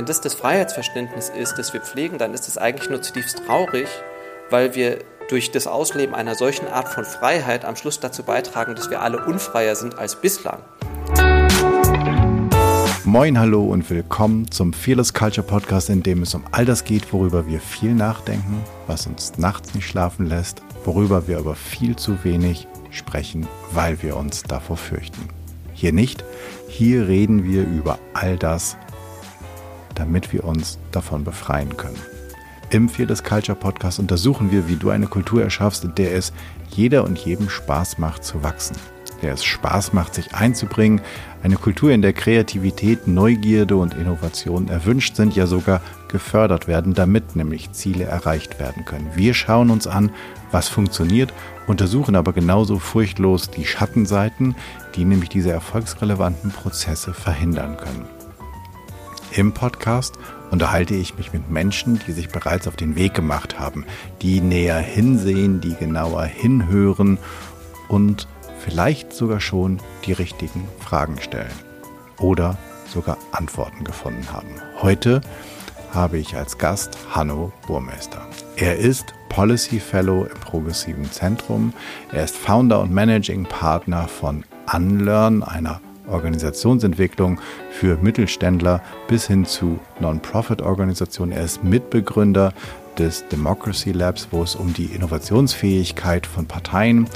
wenn das das Freiheitsverständnis ist, das wir pflegen, dann ist es eigentlich nur zutiefst traurig, weil wir durch das Ausleben einer solchen Art von Freiheit am Schluss dazu beitragen, dass wir alle unfreier sind als bislang. Moin, hallo und willkommen zum Fearless Culture Podcast, in dem es um all das geht, worüber wir viel nachdenken, was uns nachts nicht schlafen lässt, worüber wir aber viel zu wenig sprechen, weil wir uns davor fürchten. Hier nicht, hier reden wir über all das, damit wir uns davon befreien können. Im Fearless Culture Podcast untersuchen wir, wie du eine Kultur erschaffst, in der es jeder und jedem Spaß macht zu wachsen, der es Spaß macht, sich einzubringen, eine Kultur, in der Kreativität, Neugierde und Innovation erwünscht sind, ja sogar gefördert werden, damit nämlich Ziele erreicht werden können. Wir schauen uns an, was funktioniert, untersuchen aber genauso furchtlos die Schattenseiten, die nämlich diese erfolgsrelevanten Prozesse verhindern können. Im Podcast unterhalte ich mich mit Menschen, die sich bereits auf den Weg gemacht haben, die näher hinsehen, die genauer hinhören und vielleicht sogar schon die richtigen Fragen stellen oder sogar Antworten gefunden haben. Heute habe ich als Gast Hanno Burmeister. Er ist Policy Fellow im Progressiven Zentrum. Er ist Founder und Managing Partner von Unlearn, einer Organisationsentwicklung für Mittelständler bis hin zu Non-Profit-Organisationen. Er ist Mitbegründer des Democracy Labs, wo es um die Innovationsfähigkeit von Parteien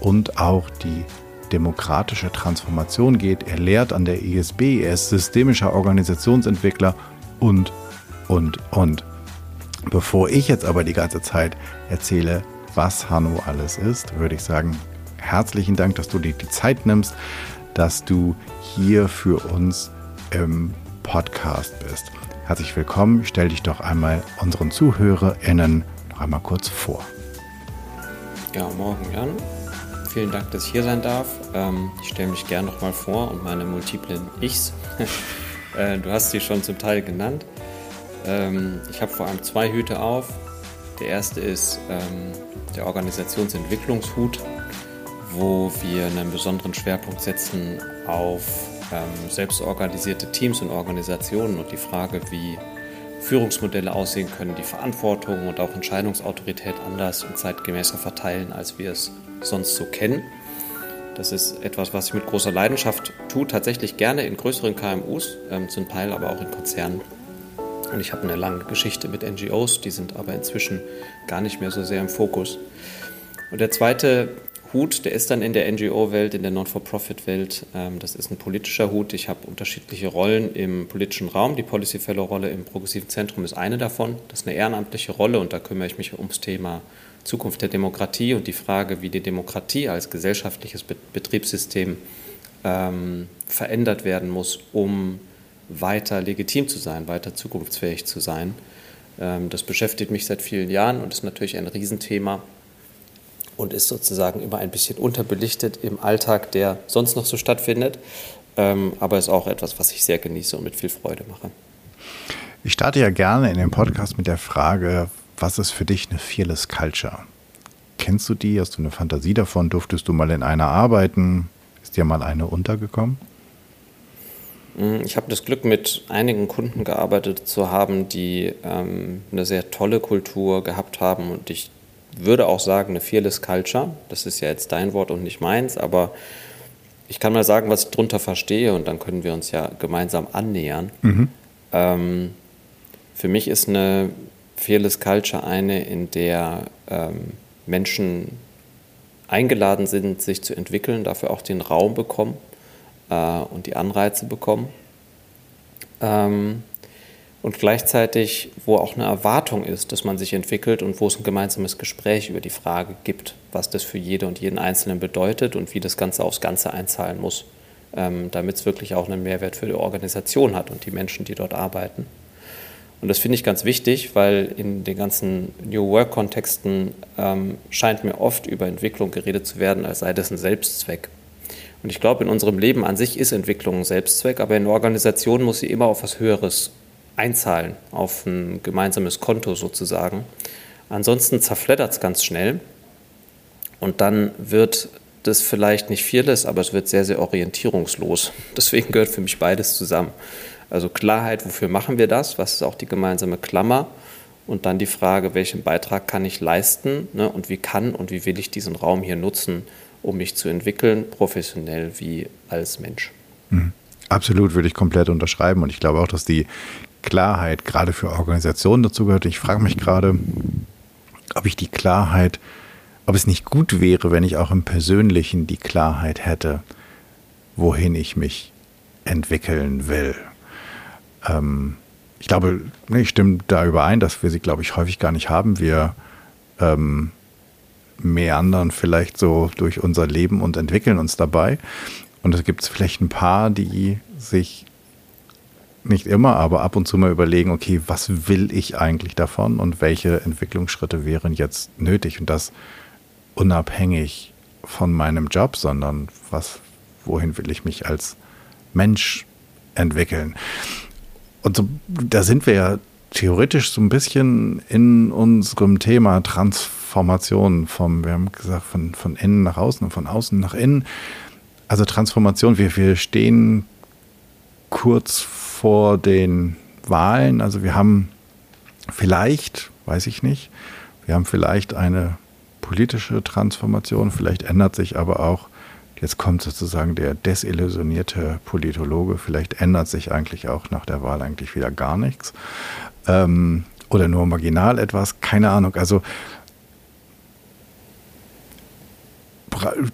und auch die demokratische Transformation geht. Er lehrt an der ISB, er ist systemischer Organisationsentwickler und, und, und. Bevor ich jetzt aber die ganze Zeit erzähle, was Hanno alles ist, würde ich sagen, herzlichen Dank, dass du dir die Zeit nimmst, dass du hier für uns im Podcast bist. Herzlich willkommen. Stell dich doch einmal unseren ZuhörerInnen noch einmal kurz vor. Ja, morgen Jan. Vielen Dank, dass ich hier sein darf. Ähm, ich stelle mich gerne noch mal vor und meine multiplen Ichs. Äh, du hast sie schon zum Teil genannt. Ähm, ich habe vor allem zwei Hüte auf. Der erste ist ähm, der Organisationsentwicklungshut wo wir einen besonderen Schwerpunkt setzen auf ähm, selbstorganisierte Teams und Organisationen und die Frage, wie Führungsmodelle aussehen können, die Verantwortung und auch Entscheidungsautorität anders und zeitgemäßer verteilen, als wir es sonst so kennen. Das ist etwas, was ich mit großer Leidenschaft tue, tatsächlich gerne in größeren KMUs, ähm, zum Teil aber auch in Konzernen. Und ich habe eine lange Geschichte mit NGOs, die sind aber inzwischen gar nicht mehr so sehr im Fokus. Und der zweite Hut, der ist dann in der NGO-Welt, in der Non-for-Profit-Welt. Ähm, das ist ein politischer Hut. Ich habe unterschiedliche Rollen im politischen Raum. Die Policy Fellow-Rolle im Progressiven Zentrum ist eine davon. Das ist eine ehrenamtliche Rolle und da kümmere ich mich ums Thema Zukunft der Demokratie und die Frage, wie die Demokratie als gesellschaftliches Betriebssystem ähm, verändert werden muss, um weiter legitim zu sein, weiter zukunftsfähig zu sein. Ähm, das beschäftigt mich seit vielen Jahren und ist natürlich ein Riesenthema und ist sozusagen immer ein bisschen unterbelichtet im Alltag, der sonst noch so stattfindet. Ähm, aber ist auch etwas, was ich sehr genieße und mit viel Freude mache. Ich starte ja gerne in dem Podcast mit der Frage, was ist für dich eine Fearless Culture? Kennst du die? Hast du eine Fantasie davon? Durftest du mal in einer arbeiten? Ist dir mal eine untergekommen? Mm, ich habe das Glück, mit einigen Kunden gearbeitet zu haben, die ähm, eine sehr tolle Kultur gehabt haben und ich würde auch sagen, eine Fearless Culture. Das ist ja jetzt dein Wort und nicht meins, aber ich kann mal sagen, was ich darunter verstehe und dann können wir uns ja gemeinsam annähern. Mhm. Ähm, für mich ist eine Fearless Culture eine, in der ähm, Menschen eingeladen sind, sich zu entwickeln, dafür auch den Raum bekommen äh, und die Anreize bekommen. Ähm, und gleichzeitig, wo auch eine Erwartung ist, dass man sich entwickelt und wo es ein gemeinsames Gespräch über die Frage gibt, was das für jede und jeden Einzelnen bedeutet und wie das Ganze aufs Ganze einzahlen muss, ähm, damit es wirklich auch einen Mehrwert für die Organisation hat und die Menschen, die dort arbeiten. Und das finde ich ganz wichtig, weil in den ganzen New Work-Kontexten ähm, scheint mir oft über Entwicklung geredet zu werden, als sei das ein Selbstzweck. Und ich glaube, in unserem Leben an sich ist Entwicklung ein Selbstzweck, aber in Organisationen muss sie immer auf was Höheres einzahlen auf ein gemeinsames Konto sozusagen. Ansonsten zerfleddert es ganz schnell und dann wird das vielleicht nicht fearless, aber es wird sehr, sehr orientierungslos. Deswegen gehört für mich beides zusammen. Also Klarheit, wofür machen wir das? Was ist auch die gemeinsame Klammer? Und dann die Frage, welchen Beitrag kann ich leisten ne? und wie kann und wie will ich diesen Raum hier nutzen, um mich zu entwickeln, professionell wie als Mensch. Mhm. Absolut, würde ich komplett unterschreiben. Und ich glaube auch, dass die Klarheit gerade für Organisationen dazu gehört. Ich frage mich gerade, ob ich die Klarheit, ob es nicht gut wäre, wenn ich auch im Persönlichen die Klarheit hätte, wohin ich mich entwickeln will. Ähm, ich glaube, ich stimme da überein, dass wir sie, glaube ich, häufig gar nicht haben. Wir ähm, meandern vielleicht so durch unser Leben und entwickeln uns dabei. Und es gibt vielleicht ein paar, die sich nicht immer, aber ab und zu mal überlegen, okay, was will ich eigentlich davon und welche Entwicklungsschritte wären jetzt nötig und das unabhängig von meinem Job, sondern was, wohin will ich mich als Mensch entwickeln? Und so, da sind wir ja theoretisch so ein bisschen in unserem Thema Transformation vom, wir haben gesagt, von, von innen nach außen und von außen nach innen. Also Transformation, wir, wir stehen kurz vor den Wahlen. Also wir haben vielleicht, weiß ich nicht, wir haben vielleicht eine politische Transformation, vielleicht ändert sich aber auch, jetzt kommt sozusagen der desillusionierte Politologe, vielleicht ändert sich eigentlich auch nach der Wahl eigentlich wieder gar nichts. Ähm, oder nur marginal etwas, keine Ahnung. Also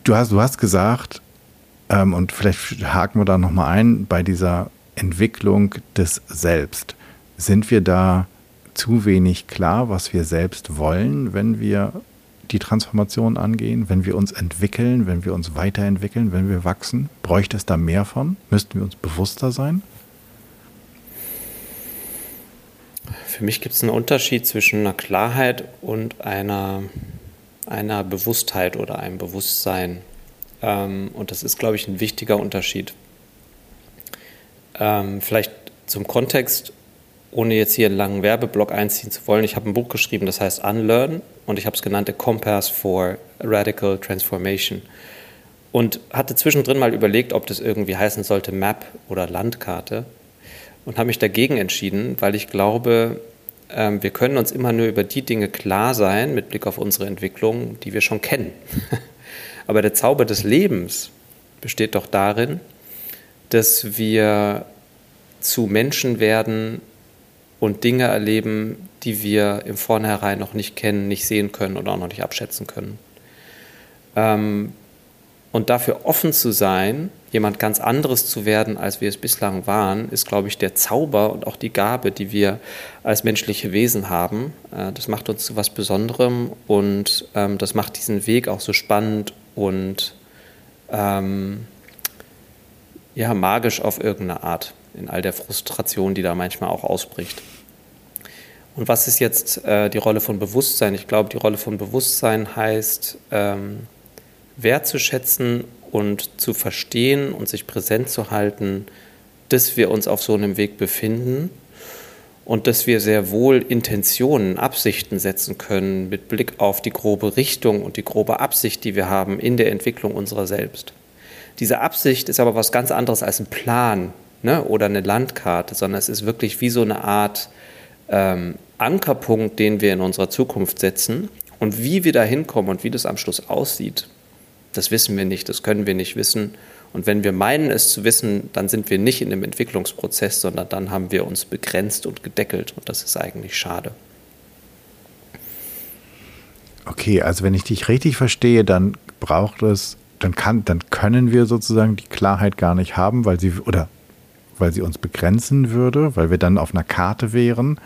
du hast, du hast gesagt, ähm, und vielleicht haken wir da nochmal ein, bei dieser Entwicklung des Selbst. Sind wir da zu wenig klar, was wir selbst wollen, wenn wir die Transformation angehen, wenn wir uns entwickeln, wenn wir uns weiterentwickeln, wenn wir wachsen? Bräuchte es da mehr von? Müssten wir uns bewusster sein? Für mich gibt es einen Unterschied zwischen einer Klarheit und einer, einer Bewusstheit oder einem Bewusstsein. Ähm, und das ist, glaube ich, ein wichtiger Unterschied. Ähm, vielleicht zum Kontext, ohne jetzt hier einen langen Werbeblock einziehen zu wollen. Ich habe ein Buch geschrieben, das heißt Unlearn und ich habe es genannt A Compass for Radical Transformation. Und hatte zwischendrin mal überlegt, ob das irgendwie heißen sollte Map oder Landkarte und habe mich dagegen entschieden, weil ich glaube, ähm, wir können uns immer nur über die Dinge klar sein mit Blick auf unsere Entwicklung, die wir schon kennen. Aber der Zauber des Lebens besteht doch darin, dass wir zu Menschen werden und Dinge erleben, die wir im Vornherein noch nicht kennen, nicht sehen können oder auch noch nicht abschätzen können. Ähm, und dafür offen zu sein, jemand ganz anderes zu werden, als wir es bislang waren, ist, glaube ich, der Zauber und auch die Gabe, die wir als menschliche Wesen haben. Äh, das macht uns zu was Besonderem und ähm, das macht diesen Weg auch so spannend und ähm, ja, magisch auf irgendeine Art, in all der Frustration, die da manchmal auch ausbricht. Und was ist jetzt äh, die Rolle von Bewusstsein? Ich glaube, die Rolle von Bewusstsein heißt, ähm, wertzuschätzen und zu verstehen und sich präsent zu halten, dass wir uns auf so einem Weg befinden und dass wir sehr wohl Intentionen, Absichten setzen können mit Blick auf die grobe Richtung und die grobe Absicht, die wir haben in der Entwicklung unserer selbst. Diese Absicht ist aber was ganz anderes als ein Plan ne, oder eine Landkarte, sondern es ist wirklich wie so eine Art ähm, Ankerpunkt, den wir in unserer Zukunft setzen. Und wie wir da hinkommen und wie das am Schluss aussieht, das wissen wir nicht, das können wir nicht wissen. Und wenn wir meinen, es zu wissen, dann sind wir nicht in einem Entwicklungsprozess, sondern dann haben wir uns begrenzt und gedeckelt. Und das ist eigentlich schade. Okay, also wenn ich dich richtig verstehe, dann braucht es dann kann, dann können wir sozusagen die Klarheit gar nicht haben, weil sie oder weil sie uns begrenzen würde, weil wir dann auf einer Karte wären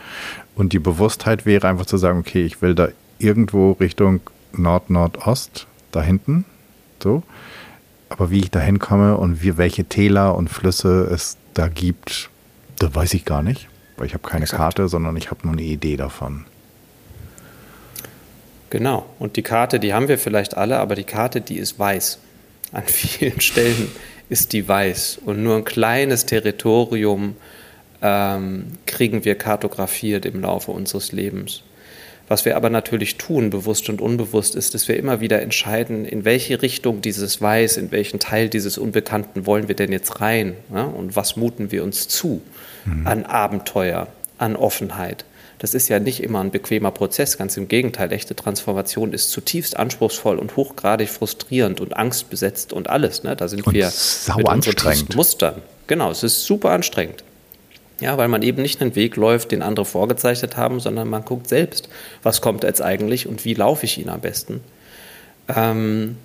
und die Bewusstheit wäre einfach zu sagen, okay, ich will da irgendwo Richtung Nord-Nordost, da hinten, so. Aber wie ich da hinkomme und wie, welche Täler und Flüsse es da gibt, das weiß ich gar nicht, weil ich habe keine Exakt. Karte, sondern ich habe nur eine Idee davon. Genau. Und die Karte, die haben wir vielleicht alle, aber die Karte, die ist weiß. An vielen Stellen ist die weiß. Und nur ein kleines Territorium ähm, kriegen wir kartografiert im Laufe unseres Lebens. Was wir aber natürlich tun, bewusst und unbewusst, ist, dass wir immer wieder entscheiden, in welche Richtung dieses Weiß, in welchen Teil dieses Unbekannten wollen wir denn jetzt rein ja? und was muten wir uns zu mhm. an Abenteuer, an Offenheit. Das ist ja nicht immer ein bequemer Prozess, ganz im Gegenteil. Echte Transformation ist zutiefst anspruchsvoll und hochgradig frustrierend und angstbesetzt und alles. Ne? Da sind und wir sau mit anstrengend. Mustern. Genau, es ist super anstrengend. Ja, weil man eben nicht einen Weg läuft, den andere vorgezeichnet haben, sondern man guckt selbst, was kommt jetzt eigentlich und wie laufe ich ihn am besten. Ähm,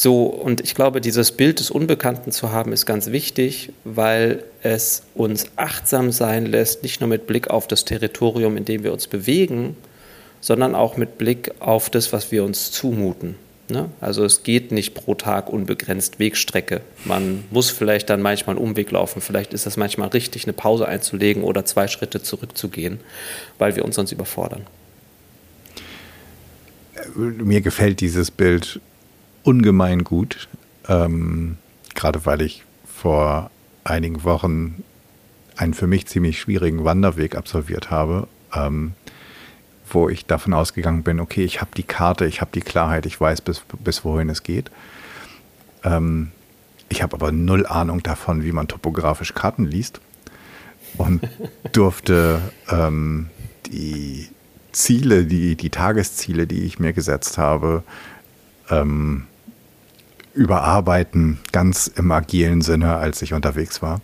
so, und ich glaube, dieses Bild des Unbekannten zu haben, ist ganz wichtig, weil es uns achtsam sein lässt, nicht nur mit Blick auf das Territorium, in dem wir uns bewegen, sondern auch mit Blick auf das, was wir uns zumuten. Ne? Also es geht nicht pro Tag unbegrenzt Wegstrecke. Man muss vielleicht dann manchmal einen Umweg laufen. Vielleicht ist es manchmal richtig, eine Pause einzulegen oder zwei Schritte zurückzugehen, weil wir uns sonst überfordern. Mir gefällt dieses Bild ungemein gut, ähm, gerade weil ich vor einigen Wochen einen für mich ziemlich schwierigen Wanderweg absolviert habe. Ähm, wo ich davon ausgegangen bin, okay, ich habe die Karte, ich habe die Klarheit, ich weiß, bis, bis wohin es geht. Ähm, ich habe aber null Ahnung davon, wie man topografisch Karten liest und durfte ähm, die Ziele, die, die Tagesziele, die ich mir gesetzt habe, ähm, überarbeiten, ganz im agilen Sinne, als ich unterwegs war,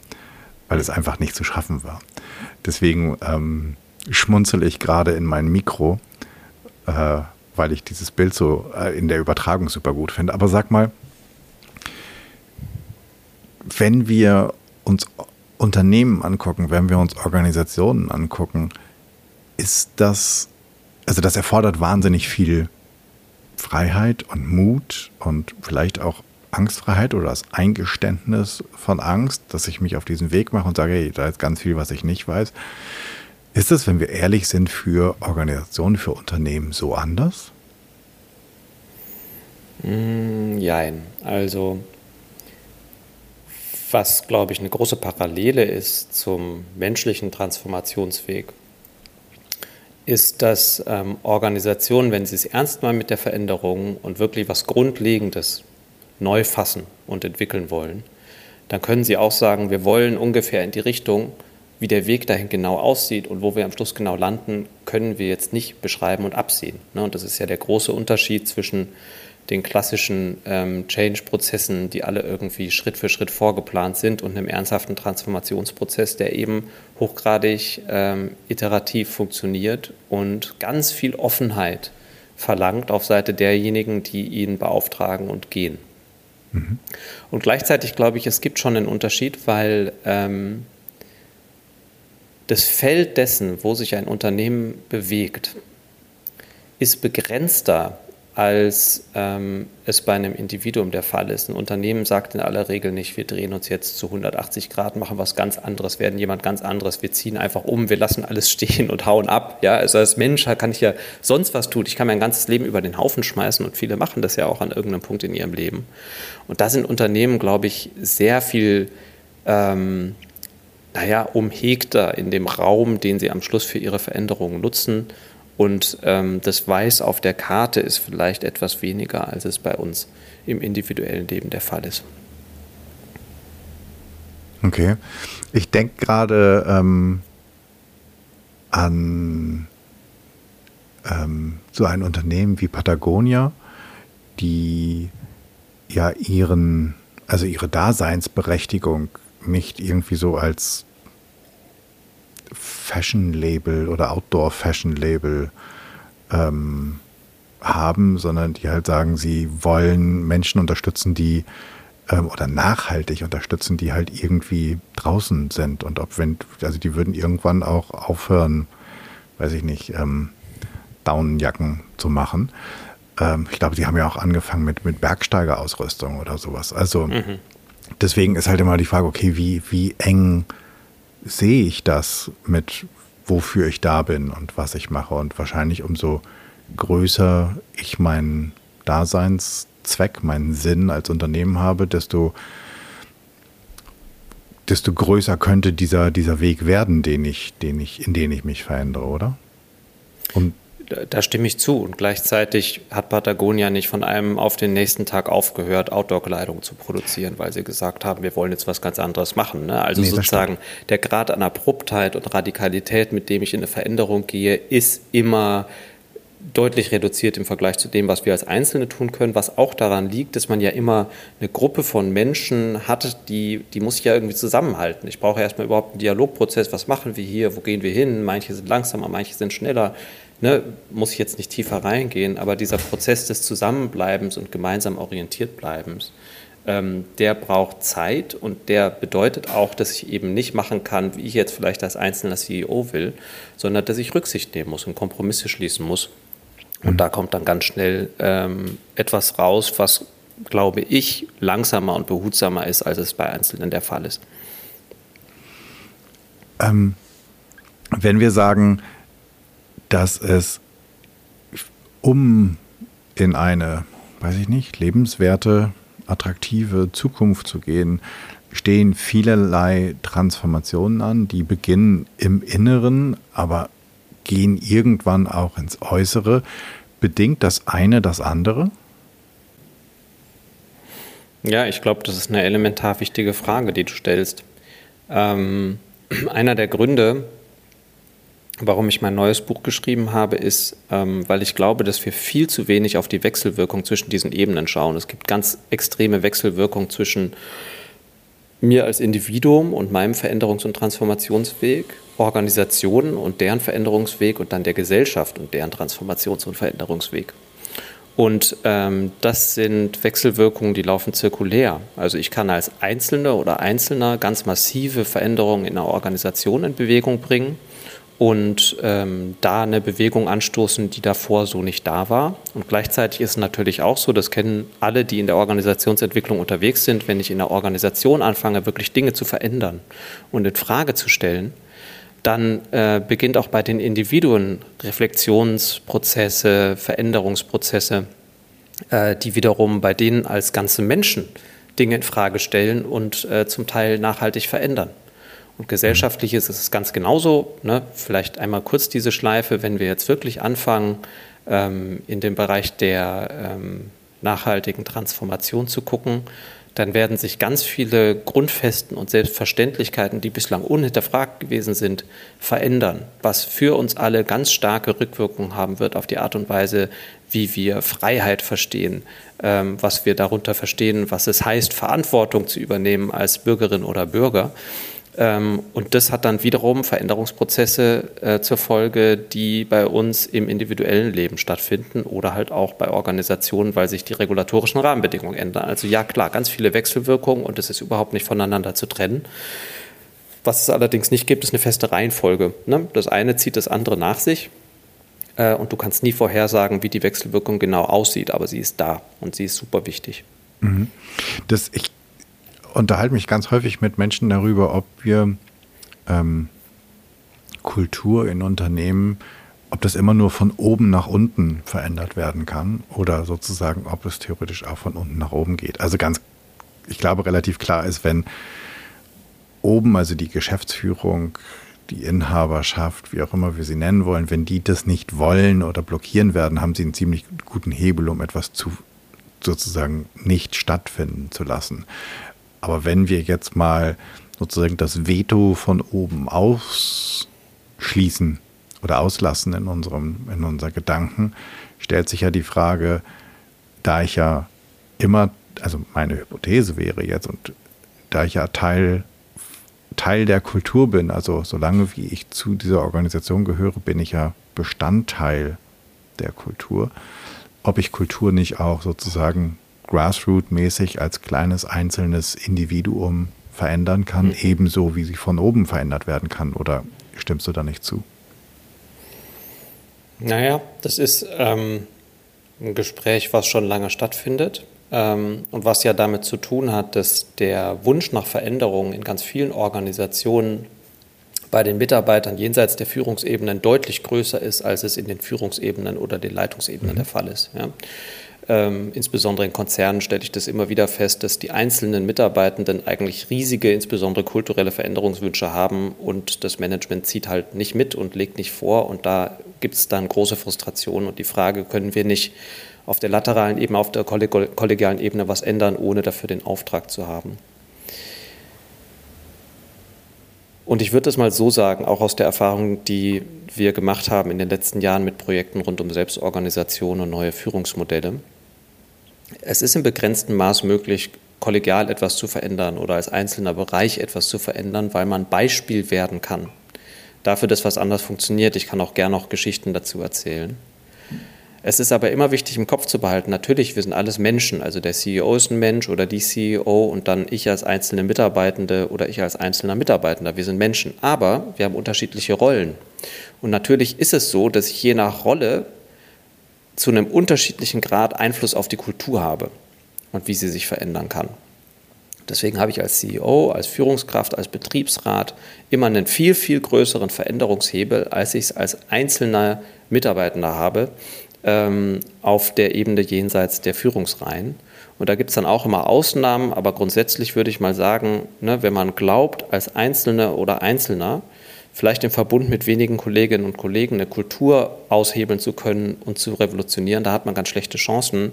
weil es einfach nicht zu schaffen war. Deswegen ähm, schmunzel ich gerade in mein Mikro, äh, weil ich dieses Bild so äh, in der Übertragung super gut finde. Aber sag mal, wenn wir uns Unternehmen angucken, wenn wir uns Organisationen angucken, ist das, also das erfordert wahnsinnig viel Freiheit und Mut und vielleicht auch Angstfreiheit oder das Eingeständnis von Angst, dass ich mich auf diesen Weg mache und sage, hey, da ist ganz viel, was ich nicht weiß. Ist es, wenn wir ehrlich sind, für Organisationen, für Unternehmen so anders? Mm, jein. Also, was, glaube ich, eine große Parallele ist zum menschlichen Transformationsweg, ist, dass ähm, Organisationen, wenn sie es ernst meinen mit der Veränderung und wirklich was Grundlegendes neu fassen und entwickeln wollen, dann können sie auch sagen, wir wollen ungefähr in die Richtung, wie der Weg dahin genau aussieht und wo wir am Schluss genau landen, können wir jetzt nicht beschreiben und absehen. Ne? Und das ist ja der große Unterschied zwischen den klassischen ähm, Change-Prozessen, die alle irgendwie Schritt für Schritt vorgeplant sind, und einem ernsthaften Transformationsprozess, der eben hochgradig ähm, iterativ funktioniert und ganz viel Offenheit verlangt auf Seite derjenigen, die ihn beauftragen und gehen. Mhm. Und gleichzeitig glaube ich, es gibt schon einen Unterschied, weil ähm, das Feld dessen, wo sich ein Unternehmen bewegt, ist begrenzter, als ähm, es bei einem Individuum der Fall ist. Ein Unternehmen sagt in aller Regel nicht, wir drehen uns jetzt zu 180 Grad, machen was ganz anderes, werden jemand ganz anderes, wir ziehen einfach um, wir lassen alles stehen und hauen ab. Ja, also als Mensch kann ich ja sonst was tun. Ich kann mein ganzes Leben über den Haufen schmeißen und viele machen das ja auch an irgendeinem Punkt in ihrem Leben. Und da sind Unternehmen, glaube ich, sehr viel ähm, naja, umhegter in dem Raum, den sie am Schluss für ihre Veränderungen nutzen. Und ähm, das Weiß auf der Karte ist vielleicht etwas weniger, als es bei uns im individuellen Leben der Fall ist. Okay. Ich denke gerade ähm, an ähm, so ein Unternehmen wie Patagonia, die ja ihren, also ihre Daseinsberechtigung nicht irgendwie so als Fashion-Label oder Outdoor-Fashion-Label ähm, haben, sondern die halt sagen, sie wollen Menschen unterstützen, die ähm, oder nachhaltig unterstützen, die halt irgendwie draußen sind. Und ob wenn, also die würden irgendwann auch aufhören, weiß ich nicht, ähm, Daunenjacken zu machen. Ähm, ich glaube, die haben ja auch angefangen mit, mit Bergsteigerausrüstung oder sowas. Also mhm deswegen ist halt immer die Frage, okay, wie, wie eng sehe ich das mit, wofür ich da bin und was ich mache. Und wahrscheinlich umso größer ich meinen Daseinszweck, meinen Sinn als Unternehmen habe, desto, desto größer könnte dieser, dieser Weg werden, den ich, den ich, in den ich mich verändere, oder? Und Da stimme ich zu. Und gleichzeitig hat Patagonia nicht von einem auf den nächsten Tag aufgehört, Outdoor-Kleidung zu produzieren, weil sie gesagt haben, wir wollen jetzt was ganz anderes machen. Ne? Also nee, sozusagen der Grad an Abruptheit und Radikalität, mit dem ich in eine Veränderung gehe, ist immer deutlich reduziert im Vergleich zu dem, was wir als Einzelne tun können, was auch daran liegt, dass man ja immer eine Gruppe von Menschen hat, die, die muss ich ja irgendwie zusammenhalten. Ich brauche erstmal überhaupt einen Dialogprozess, was machen wir hier, wo gehen wir hin, manche sind langsamer, manche sind schneller. Ne, muss ich jetzt nicht tiefer reingehen, aber dieser Prozess des Zusammenbleibens und gemeinsam orientiert Bleibens, ähm, der braucht Zeit und der bedeutet auch, dass ich eben nicht machen kann, wie ich jetzt vielleicht als einzelner CEO will, sondern dass ich Rücksicht nehmen muss und Kompromisse schließen muss und da kommt dann ganz schnell ähm, etwas raus, was, glaube ich, langsamer und behutsamer ist, als es bei Einzelnen der Fall ist. Ähm, wenn wir sagen, dass es um in eine, weiß ich nicht, lebenswerte, attraktive Zukunft zu gehen, stehen vielerlei Transformationen an, die beginnen im Inneren, aber gehen irgendwann auch ins Äußere. Bedingt das eine das andere? Ja, ich glaube, das ist eine elementar wichtige Frage, die du stellst. Ähm, einer der Gründe, warum ich mein neues Buch geschrieben habe, ist, ähm, weil ich glaube, dass wir viel zu wenig auf die Wechselwirkung zwischen diesen Ebenen schauen. Es gibt ganz extreme Wechselwirkung zwischen mir als Individuum und meinem Veränderungs- und Transformationsweg Organisationen und deren Veränderungsweg und dann der Gesellschaft und deren Transformations- und Veränderungsweg. Und ähm, das sind Wechselwirkungen, die laufen zirkulär. Also ich kann als Einzelne oder Einzelner ganz massive Veränderungen in einer Organisation in Bewegung bringen und ähm, da eine Bewegung anstoßen, die davor so nicht da war. Und gleichzeitig ist es natürlich auch so, das kennen alle, die in der Organisationsentwicklung unterwegs sind, wenn ich in der Organisation anfange, wirklich Dinge zu verändern und in Frage zu stellen, dann äh, beginnt auch bei den Individuen Reflexionsprozesse, Veränderungsprozesse, äh, die wiederum bei denen als ganze Menschen Dinge in Frage stellen und äh, zum Teil nachhaltig verändern. Und gesellschaftlich ist es ganz genauso. Ne? Vielleicht einmal kurz diese Schleife, wenn wir jetzt wirklich anfangen, ähm, in dem Bereich der ähm, nachhaltigen Transformation zu gucken, dann werden sich ganz viele Grundfesten und Selbstverständlichkeiten, die bislang unhinterfragt gewesen sind, verändern, was für uns alle ganz starke Rückwirkungen haben wird auf die Art und Weise, wie wir Freiheit verstehen, ähm, was wir darunter verstehen, was es heißt, Verantwortung zu übernehmen als Bürgerin oder Bürger. Ähm, und das hat dann wiederum Veränderungsprozesse äh, zur Folge, die bei uns im individuellen Leben stattfinden oder halt auch bei Organisationen, weil sich die regulatorischen Rahmenbedingungen ändern. Also ja, klar, ganz viele Wechselwirkungen und es ist überhaupt nicht voneinander zu trennen. Was es allerdings nicht gibt, ist eine feste Reihenfolge. Ne? Das eine zieht das andere nach sich. Äh, und du kannst nie vorhersagen, wie die Wechselwirkung genau aussieht, aber sie ist da und sie ist super wichtig. Mhm. Das, ich unterhalte mich ganz häufig mit Menschen darüber, ob wir ähm, Kultur in Unternehmen, ob das immer nur von oben nach unten verändert werden kann oder sozusagen, ob es theoretisch auch von unten nach oben geht. Also ganz, ich glaube, relativ klar ist, wenn oben, also die Geschäftsführung, die Inhaberschaft, wie auch immer wir sie nennen wollen, wenn die das nicht wollen oder blockieren werden, haben sie einen ziemlich guten Hebel, um etwas zu sozusagen nicht stattfinden zu lassen. Aber wenn wir jetzt mal sozusagen das Veto von oben ausschließen oder auslassen in unserem, in unseren Gedanken, stellt sich ja die Frage, da ich ja immer, also meine Hypothese wäre jetzt, und da ich ja Teil, Teil der Kultur bin, also solange wie ich zu dieser Organisation gehöre, bin ich ja Bestandteil der Kultur, ob ich Kultur nicht auch sozusagen Grassroot-mäßig als kleines einzelnes Individuum verändern kann, mhm. ebenso wie sie von oben verändert werden kann. Oder stimmst du da nicht zu? Naja, das ist ähm, ein Gespräch, was schon lange stattfindet ähm, und was ja damit zu tun hat, dass der Wunsch nach Veränderung in ganz vielen Organisationen bei den Mitarbeitern jenseits der Führungsebenen deutlich größer ist, als es in den Führungsebenen oder den Leitungsebenen mhm. der Fall ist. Ja. Ähm, insbesondere in Konzernen stelle ich das immer wieder fest, dass die einzelnen Mitarbeitenden eigentlich riesige, insbesondere kulturelle Veränderungswünsche haben und das Management zieht halt nicht mit und legt nicht vor und da gibt es dann große Frustrationen und die Frage, können wir nicht auf der lateralen Ebene, auf der kollegialen Ebene was ändern, ohne dafür den Auftrag zu haben. Und ich würde es mal so sagen, auch aus der Erfahrung, die wir gemacht haben in den letzten Jahren mit Projekten rund um Selbstorganisation und neue Führungsmodelle. Es ist im begrenzten Maß möglich, kollegial etwas zu verändern oder als einzelner Bereich etwas zu verändern, weil man Beispiel werden kann. Dafür, dass was anders funktioniert. Ich kann auch gerne noch Geschichten dazu erzählen. Es ist aber immer wichtig im Kopf zu behalten, natürlich, wir sind alles Menschen. Also der CEO ist ein Mensch oder die CEO und dann ich als einzelne Mitarbeitende oder ich als einzelner Mitarbeitender. Wir sind Menschen. Aber wir haben unterschiedliche Rollen. Und natürlich ist es so, dass ich je nach Rolle zu einem unterschiedlichen Grad Einfluss auf die Kultur habe und wie sie sich verändern kann. Deswegen habe ich als CEO, als Führungskraft, als Betriebsrat immer einen viel, viel größeren Veränderungshebel, als ich es als einzelner Mitarbeitender habe, ähm, auf der Ebene jenseits der Führungsreihen. Und da gibt es dann auch immer Ausnahmen, aber grundsätzlich würde ich mal sagen, ne, wenn man glaubt, als Einzelne oder Einzelner, vielleicht im Verbund mit wenigen Kolleginnen und Kollegen eine Kultur aushebeln zu können und zu revolutionieren, da hat man ganz schlechte Chancen,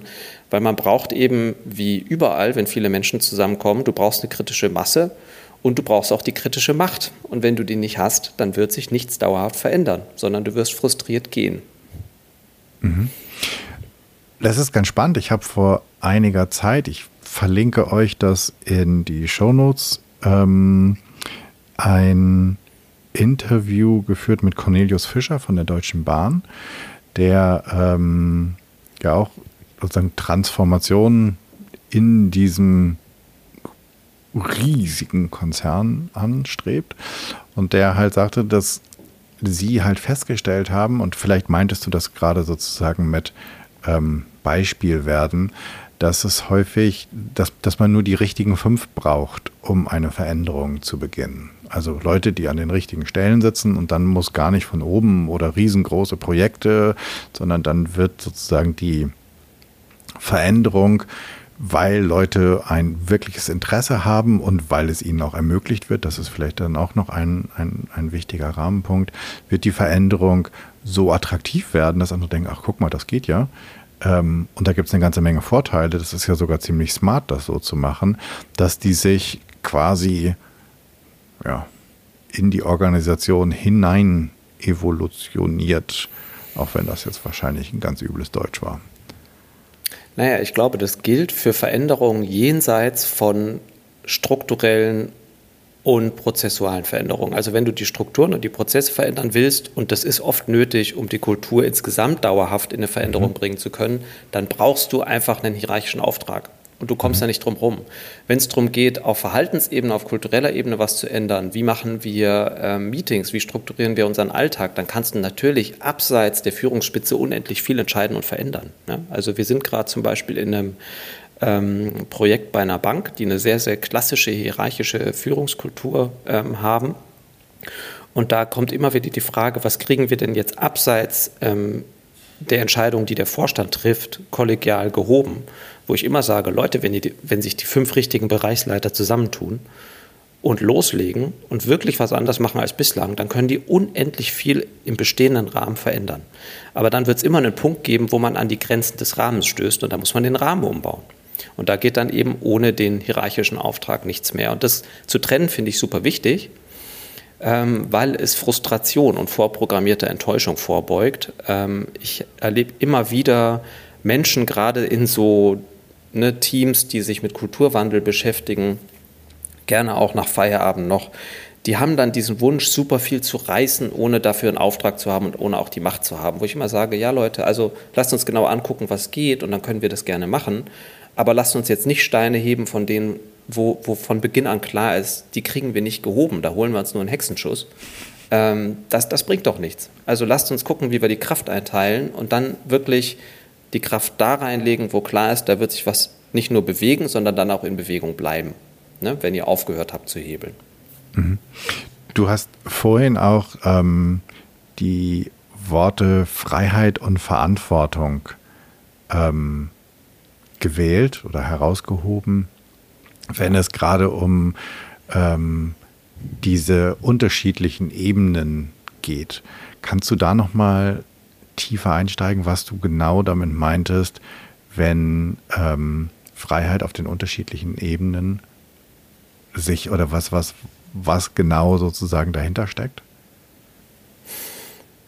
weil man braucht eben, wie überall, wenn viele Menschen zusammenkommen, du brauchst eine kritische Masse und du brauchst auch die kritische Macht. Und wenn du die nicht hast, dann wird sich nichts dauerhaft verändern, sondern du wirst frustriert gehen. Mhm. Das ist ganz spannend. Ich habe vor einiger Zeit, ich verlinke euch das in die Shownotes, ähm, ein Interview geführt mit Cornelius Fischer von der Deutschen Bahn, der ähm, ja auch sozusagen Transformationen in diesem riesigen Konzern anstrebt und der halt sagte, dass sie halt festgestellt haben, und vielleicht meintest du das gerade sozusagen mit ähm, Beispiel werden, dass es häufig, dass, dass man nur die richtigen fünf braucht, um eine Veränderung zu beginnen. Also Leute, die an den richtigen Stellen sitzen und dann muss gar nicht von oben oder riesengroße Projekte, sondern dann wird sozusagen die Veränderung weil Leute ein wirkliches Interesse haben und weil es ihnen auch ermöglicht wird, das ist vielleicht dann auch noch ein, ein, ein wichtiger Rahmenpunkt, wird die Veränderung so attraktiv werden, dass andere denken, ach guck mal, das geht ja. Ähm, und da gibt es eine ganze Menge Vorteile, das ist ja sogar ziemlich smart, das so zu machen, dass die sich quasi ja, in die Organisation hinein evolutioniert, auch wenn das jetzt wahrscheinlich ein ganz übles Deutsch war. Naja, ich glaube, das gilt für Veränderungen jenseits von strukturellen und prozessualen Veränderungen. Also wenn du die Strukturen und die Prozesse verändern willst, und das ist oft nötig, um die Kultur insgesamt dauerhaft in eine Veränderung mhm. bringen zu können, dann brauchst du einfach einen hierarchischen Auftrag. Und du kommst mhm. ja nicht drum rum. Wenn es darum geht, auf Verhaltensebene, auf kultureller Ebene was zu ändern, wie machen wir äh, Meetings, wie strukturieren wir unseren Alltag, dann kannst du natürlich abseits der Führungsspitze unendlich viel entscheiden und verändern. Ne? Also wir sind gerade zum Beispiel in einem ähm, Projekt bei einer Bank, die eine sehr, sehr klassische hierarchische Führungskultur ähm, haben. Und da kommt immer wieder die Frage, was kriegen wir denn jetzt abseits ähm, der Entscheidung, die der Vorstand trifft, kollegial gehoben? Wo ich immer sage, Leute, wenn, die, wenn sich die fünf richtigen Bereichsleiter zusammentun und loslegen und wirklich was anders machen als bislang, dann können die unendlich viel im bestehenden Rahmen verändern. Aber dann wird es immer einen Punkt geben, wo man an die Grenzen des Rahmens stößt und da muss man den Rahmen umbauen. Und da geht dann eben ohne den hierarchischen Auftrag nichts mehr. Und das zu trennen finde ich super wichtig, ähm, weil es Frustration und vorprogrammierte Enttäuschung vorbeugt. Ähm, ich erlebe immer wieder Menschen gerade in so ne, Teams, die sich mit Kulturwandel beschäftigen, gerne auch nach Feierabend noch, die haben dann diesen Wunsch, super viel zu reißen, ohne dafür einen Auftrag zu haben und ohne auch die Macht zu haben. Wo ich immer sage, ja Leute, also lasst uns genau angucken, was geht und dann können wir das gerne machen. Aber lasst uns jetzt nicht Steine heben, von denen, wo, wo von Beginn an klar ist, die kriegen wir nicht gehoben, da holen wir uns nur einen Hexenschuss. Ähm, das, das bringt doch nichts. Also lasst uns gucken, wie wir die Kraft einteilen und dann wirklich die Kraft da reinlegen, wo klar ist, da wird sich was nicht nur bewegen, sondern dann auch in Bewegung bleiben, ne, wenn ihr aufgehört habt zu hebeln. Mhm. Du hast vorhin auch ähm, die Worte Freiheit und Verantwortung ähm, gewählt oder herausgehoben, wenn es gerade um ähm, diese unterschiedlichen Ebenen geht. Kannst du da noch mal tiefer einsteigen, was du genau damit meintest, wenn ähm, Freiheit auf den unterschiedlichen Ebenen sich oder was, was, was genau sozusagen dahinter steckt?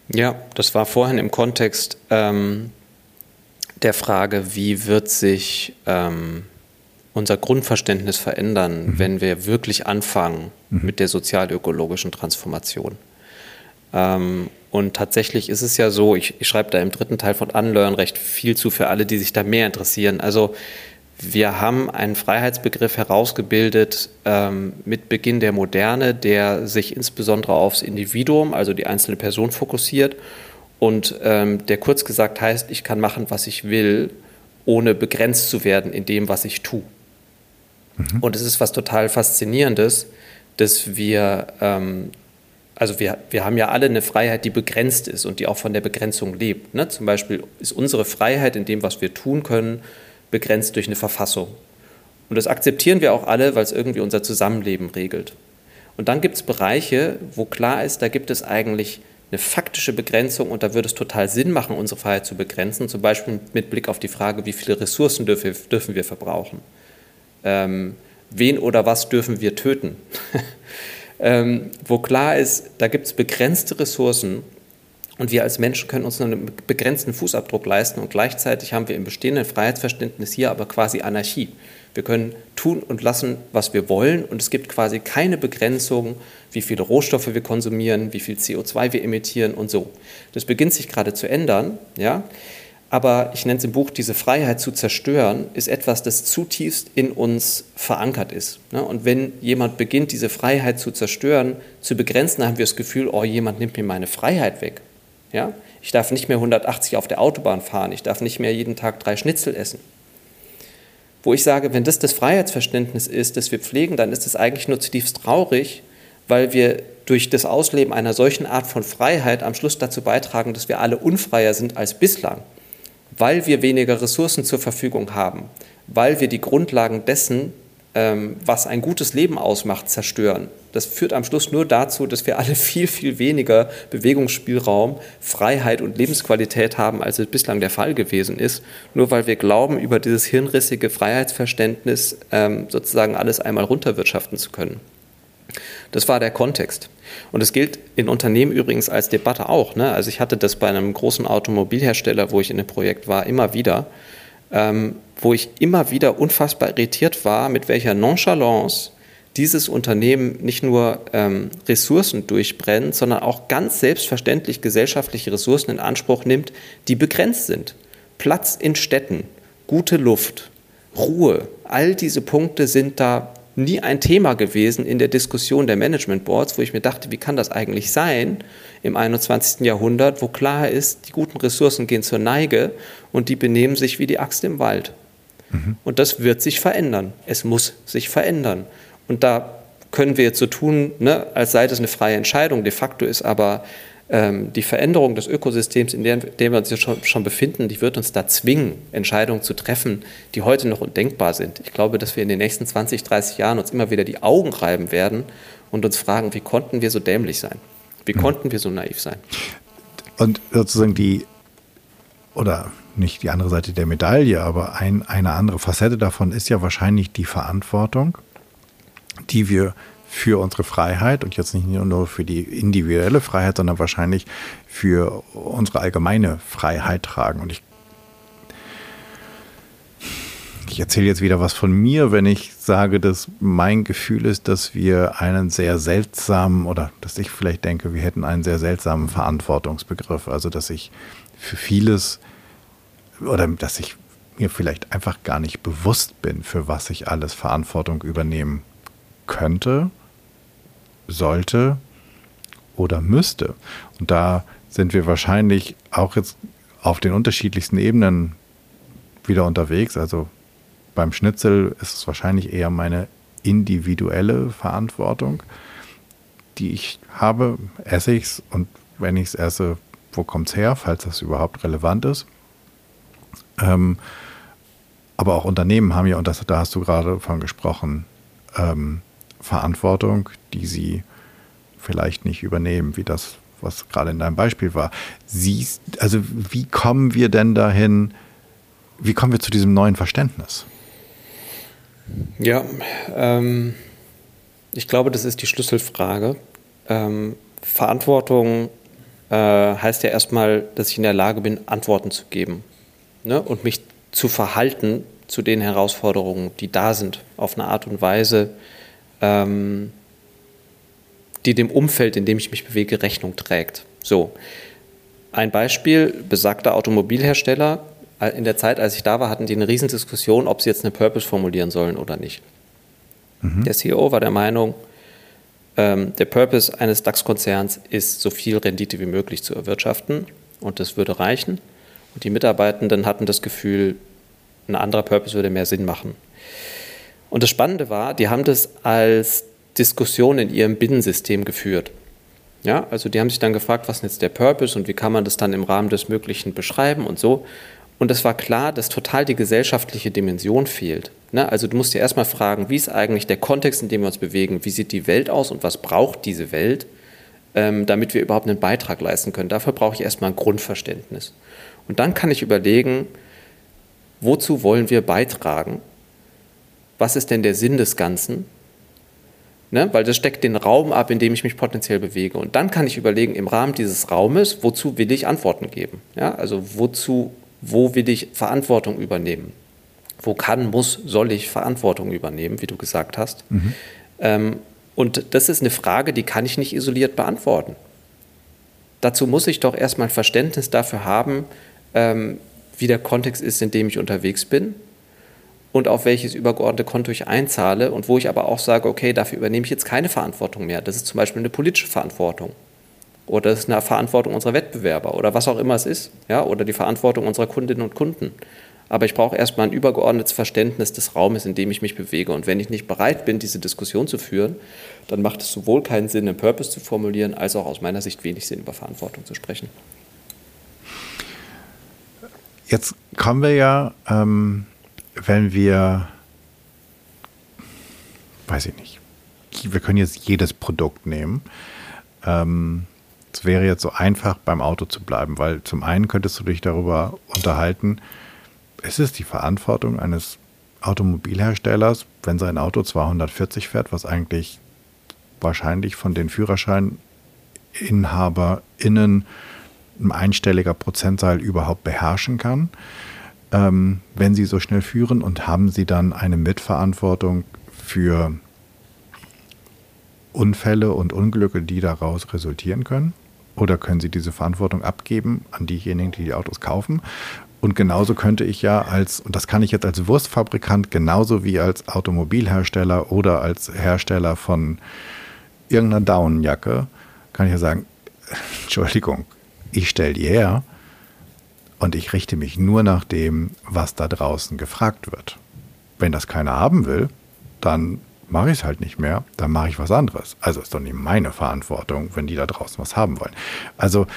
Ja, das war vorhin im Kontext ähm, der Frage, wie wird sich ähm, unser Grundverständnis verändern, mhm. wenn wir wirklich anfangen mhm. mit der sozialökologischen Transformation. Ähm, und tatsächlich ist es ja so, ich, ich schreibe da im dritten Teil von Unlearn recht viel zu für alle, die sich da mehr interessieren. Also wir haben einen Freiheitsbegriff herausgebildet ähm, mit Beginn der Moderne, der sich insbesondere aufs Individuum, also die einzelne Person fokussiert und ähm, der kurz gesagt heißt, ich kann machen, was ich will, ohne begrenzt zu werden in dem, was ich tue. Mhm. Und es ist was total Faszinierendes, dass wir, ähm, also wir, wir haben ja alle eine Freiheit, die begrenzt ist und die auch von der Begrenzung lebt. Ne? Zum Beispiel ist unsere Freiheit in dem, was wir tun können, begrenzt durch eine Verfassung. Und das akzeptieren wir auch alle, weil es irgendwie unser Zusammenleben regelt. Und dann gibt es Bereiche, wo klar ist, da gibt es eigentlich eine faktische Begrenzung und da würde es total Sinn machen, unsere Freiheit zu begrenzen, zum Beispiel mit Blick auf die Frage, wie viele Ressourcen dürfen, wir verbrauchen ähm, wen oder was dürfen wir töten. ähm, wo klar ist, da gibt es begrenzte Ressourcen und wir als Menschen können uns nur einen begrenzten Fußabdruck leisten und gleichzeitig haben wir im bestehenden Freiheitsverständnis hier aber quasi Anarchie. Wir können tun und lassen, was wir wollen und es gibt quasi keine Begrenzung, wie viele Rohstoffe wir konsumieren, wie viel CO2 wir emittieren und so. Das beginnt sich gerade zu ändern, ja. Aber ich nenne es im Buch, diese Freiheit zu zerstören, ist etwas, das zutiefst in uns verankert ist. Ne? Und wenn jemand beginnt, diese Freiheit zu zerstören, zu begrenzen, haben wir das Gefühl, oh, jemand nimmt mir meine Freiheit weg. Ja? Ich darf nicht mehr 180 auf der Autobahn fahren, ich darf nicht mehr jeden Tag drei Schnitzel essen. Wo ich sage, wenn das das Freiheitsverständnis ist, das wir pflegen, dann ist es eigentlich nur zutiefst traurig, weil wir durch das Ausleben einer solchen Art von Freiheit am Schluss dazu beitragen, dass wir alle unfreier sind als bislang weil wir weniger Ressourcen zur Verfügung haben, weil wir die Grundlagen dessen, ähm, was ein gutes Leben ausmacht, zerstören. Das führt am Schluss nur dazu, dass wir alle viel, viel weniger Bewegungsspielraum, Freiheit und Lebensqualität haben, als es bislang der Fall gewesen ist, nur weil wir glauben, über dieses hirnrissige Freiheitsverständnis ähm, sozusagen alles einmal runterwirtschaften zu können. Das war der Kontext. Und es gilt in Unternehmen übrigens als Debatte auch. Ne? Also ich hatte das bei einem großen Automobilhersteller, wo ich in dem Projekt war, immer wieder, ähm, wo ich immer wieder unfassbar irritiert war, mit welcher Nonchalance dieses Unternehmen nicht nur ähm, Ressourcen durchbrennt, sondern auch ganz selbstverständlich gesellschaftliche Ressourcen in Anspruch nimmt, die begrenzt sind. Platz in Städten, gute Luft, Ruhe, all diese Punkte sind da nie ein Thema gewesen in der Diskussion der Management Boards, wo ich mir dachte, wie kann das eigentlich sein im 21. Jahrhundert, wo klar ist, die guten Ressourcen gehen zur Neige und die benehmen sich wie die Axt im Wald. Mhm. Und das wird sich verändern. Es muss sich verändern. Und da können wir jetzt so tun, ne, als sei das eine freie Entscheidung. De facto ist aber die Veränderung des Ökosystems, in dem, wir uns jetzt schon, befinden, die wird uns da zwingen, Entscheidungen zu treffen, die heute noch undenkbar sind. Ich glaube, dass wir in den nächsten 20, 30 Jahren uns immer wieder die Augen reiben werden und uns fragen, wie konnten wir so dämlich sein? Wie konnten wir so naiv sein? Und sozusagen die, oder nicht die andere Seite der Medaille, aber ein, eine andere Facette davon ist ja wahrscheinlich die Verantwortung, die wir für unsere Freiheit und jetzt nicht nur für die individuelle Freiheit, sondern wahrscheinlich für unsere allgemeine Freiheit tragen. Und ich, ich erzähle jetzt wieder was von mir, wenn ich sage, dass mein Gefühl ist, dass wir einen sehr seltsamen oder dass ich vielleicht denke, wir hätten einen sehr seltsamen Verantwortungsbegriff. Also dass ich für vieles oder dass ich mir vielleicht einfach gar nicht bewusst bin, für was ich alles Verantwortung übernehmen könnte sollte oder müsste. Und da sind wir wahrscheinlich auch jetzt auf den unterschiedlichsten Ebenen wieder unterwegs. Also beim Schnitzel ist es wahrscheinlich eher meine individuelle Verantwortung, die ich habe. Esse ich es und wenn ich es esse, wo kommt es her, falls das überhaupt relevant ist. Ähm, aber auch Unternehmen haben ja, und das, da hast du gerade von gesprochen, ähm, Verantwortung, die sie vielleicht nicht übernehmen, wie das was gerade in deinem Beispiel war. Siehst, also wie kommen wir denn dahin, wie kommen wir zu diesem neuen Verständnis? Ja, ähm, ich glaube, das ist die Schlüsselfrage. Ähm, Verantwortung äh, heißt ja erstmal, dass ich in der Lage bin, Antworten zu geben ne? und mich zu verhalten zu den Herausforderungen, die da sind, auf eine Art und Weise, ähm, die dem Umfeld, in dem ich mich bewege, Rechnung trägt. So, ein Beispiel, besagter Automobilhersteller, äh, in der Zeit, als ich da war, hatten die eine Riesendiskussion, ob sie jetzt eine Purpose formulieren sollen oder nicht. Mhm. Der CEO war der Meinung, ähm, der Purpose eines DAX-Konzerns ist, so viel Rendite wie möglich zu erwirtschaften und das würde reichen. Und die Mitarbeitenden hatten das Gefühl, ein anderer Purpose würde mehr Sinn machen. Und das Spannende war, die haben das als Diskussion in ihrem Binnensystem geführt. Ja, also die haben sich dann gefragt, was ist jetzt der Purpose und wie kann man das dann im Rahmen des Möglichen beschreiben und so. Und es war klar, dass total die gesellschaftliche Dimension fehlt. Ne? Also du musst dir erstmal fragen, wie ist eigentlich der Kontext, in dem wir uns bewegen? Wie sieht die Welt aus und was braucht diese Welt, ähm, damit wir überhaupt einen Beitrag leisten können? Dafür brauche ich erstmal ein Grundverständnis. Und dann kann ich überlegen, wozu wollen wir beitragen? Was ist denn der Sinn des Ganzen? Ne? Weil das steckt den Raum ab, in dem ich mich potenziell bewege. Und dann kann ich überlegen, im Rahmen dieses Raumes, wozu will ich Antworten geben? Ja? Also wozu, wo will ich Verantwortung übernehmen? Wo kann, muss, soll ich Verantwortung übernehmen, wie du gesagt hast? Mhm. Ähm, und das ist eine Frage, die kann ich nicht isoliert beantworten. Dazu muss ich doch erstmal Verständnis dafür haben, ähm, wie der Kontext ist, in dem ich unterwegs bin und auf welches übergeordnete Konto ich einzahle und wo ich aber auch sage, okay, dafür übernehme ich jetzt keine Verantwortung mehr. Das ist zum Beispiel eine politische Verantwortung oder das ist eine Verantwortung unserer Wettbewerber oder was auch immer es ist, ja, oder die Verantwortung unserer Kundinnen und Kunden. Aber ich brauche erstmal ein übergeordnetes Verständnis des Raumes, in dem ich mich bewege. Und wenn ich nicht bereit bin, diese Diskussion zu führen, dann macht es sowohl keinen Sinn, einen Purpose zu formulieren, als auch aus meiner Sicht wenig Sinn, über Verantwortung zu sprechen. Jetzt kommen wir ja, ähm, wenn wir, weiß ich nicht, wir können jetzt jedes Produkt nehmen. Ähm, es wäre jetzt so einfach, beim Auto zu bleiben, weil zum einen könntest du dich darüber unterhalten, ist es die Verantwortung eines Automobilherstellers, wenn sein Auto 240 fährt, was eigentlich wahrscheinlich von den FührerscheininhaberInnen ein einstelliger Prozentzahl überhaupt beherrschen kann, ähm, wenn sie so schnell führen und haben sie dann eine Mitverantwortung für Unfälle und Unglücke, die daraus resultieren können? Oder können sie diese Verantwortung abgeben an diejenigen, die die Autos kaufen? Und genauso könnte ich ja als, und das kann ich jetzt als Wurstfabrikant genauso wie als Automobilhersteller oder als Hersteller von irgendeiner Daunenjacke, kann ich ja sagen, Entschuldigung, ich stelle die her und ich richte mich nur nach dem, was da draußen gefragt wird. Wenn das keiner haben will, dann mache ich es halt nicht mehr, dann mache ich was anderes. Also ist doch nicht meine Verantwortung, wenn die da draußen was haben wollen. Also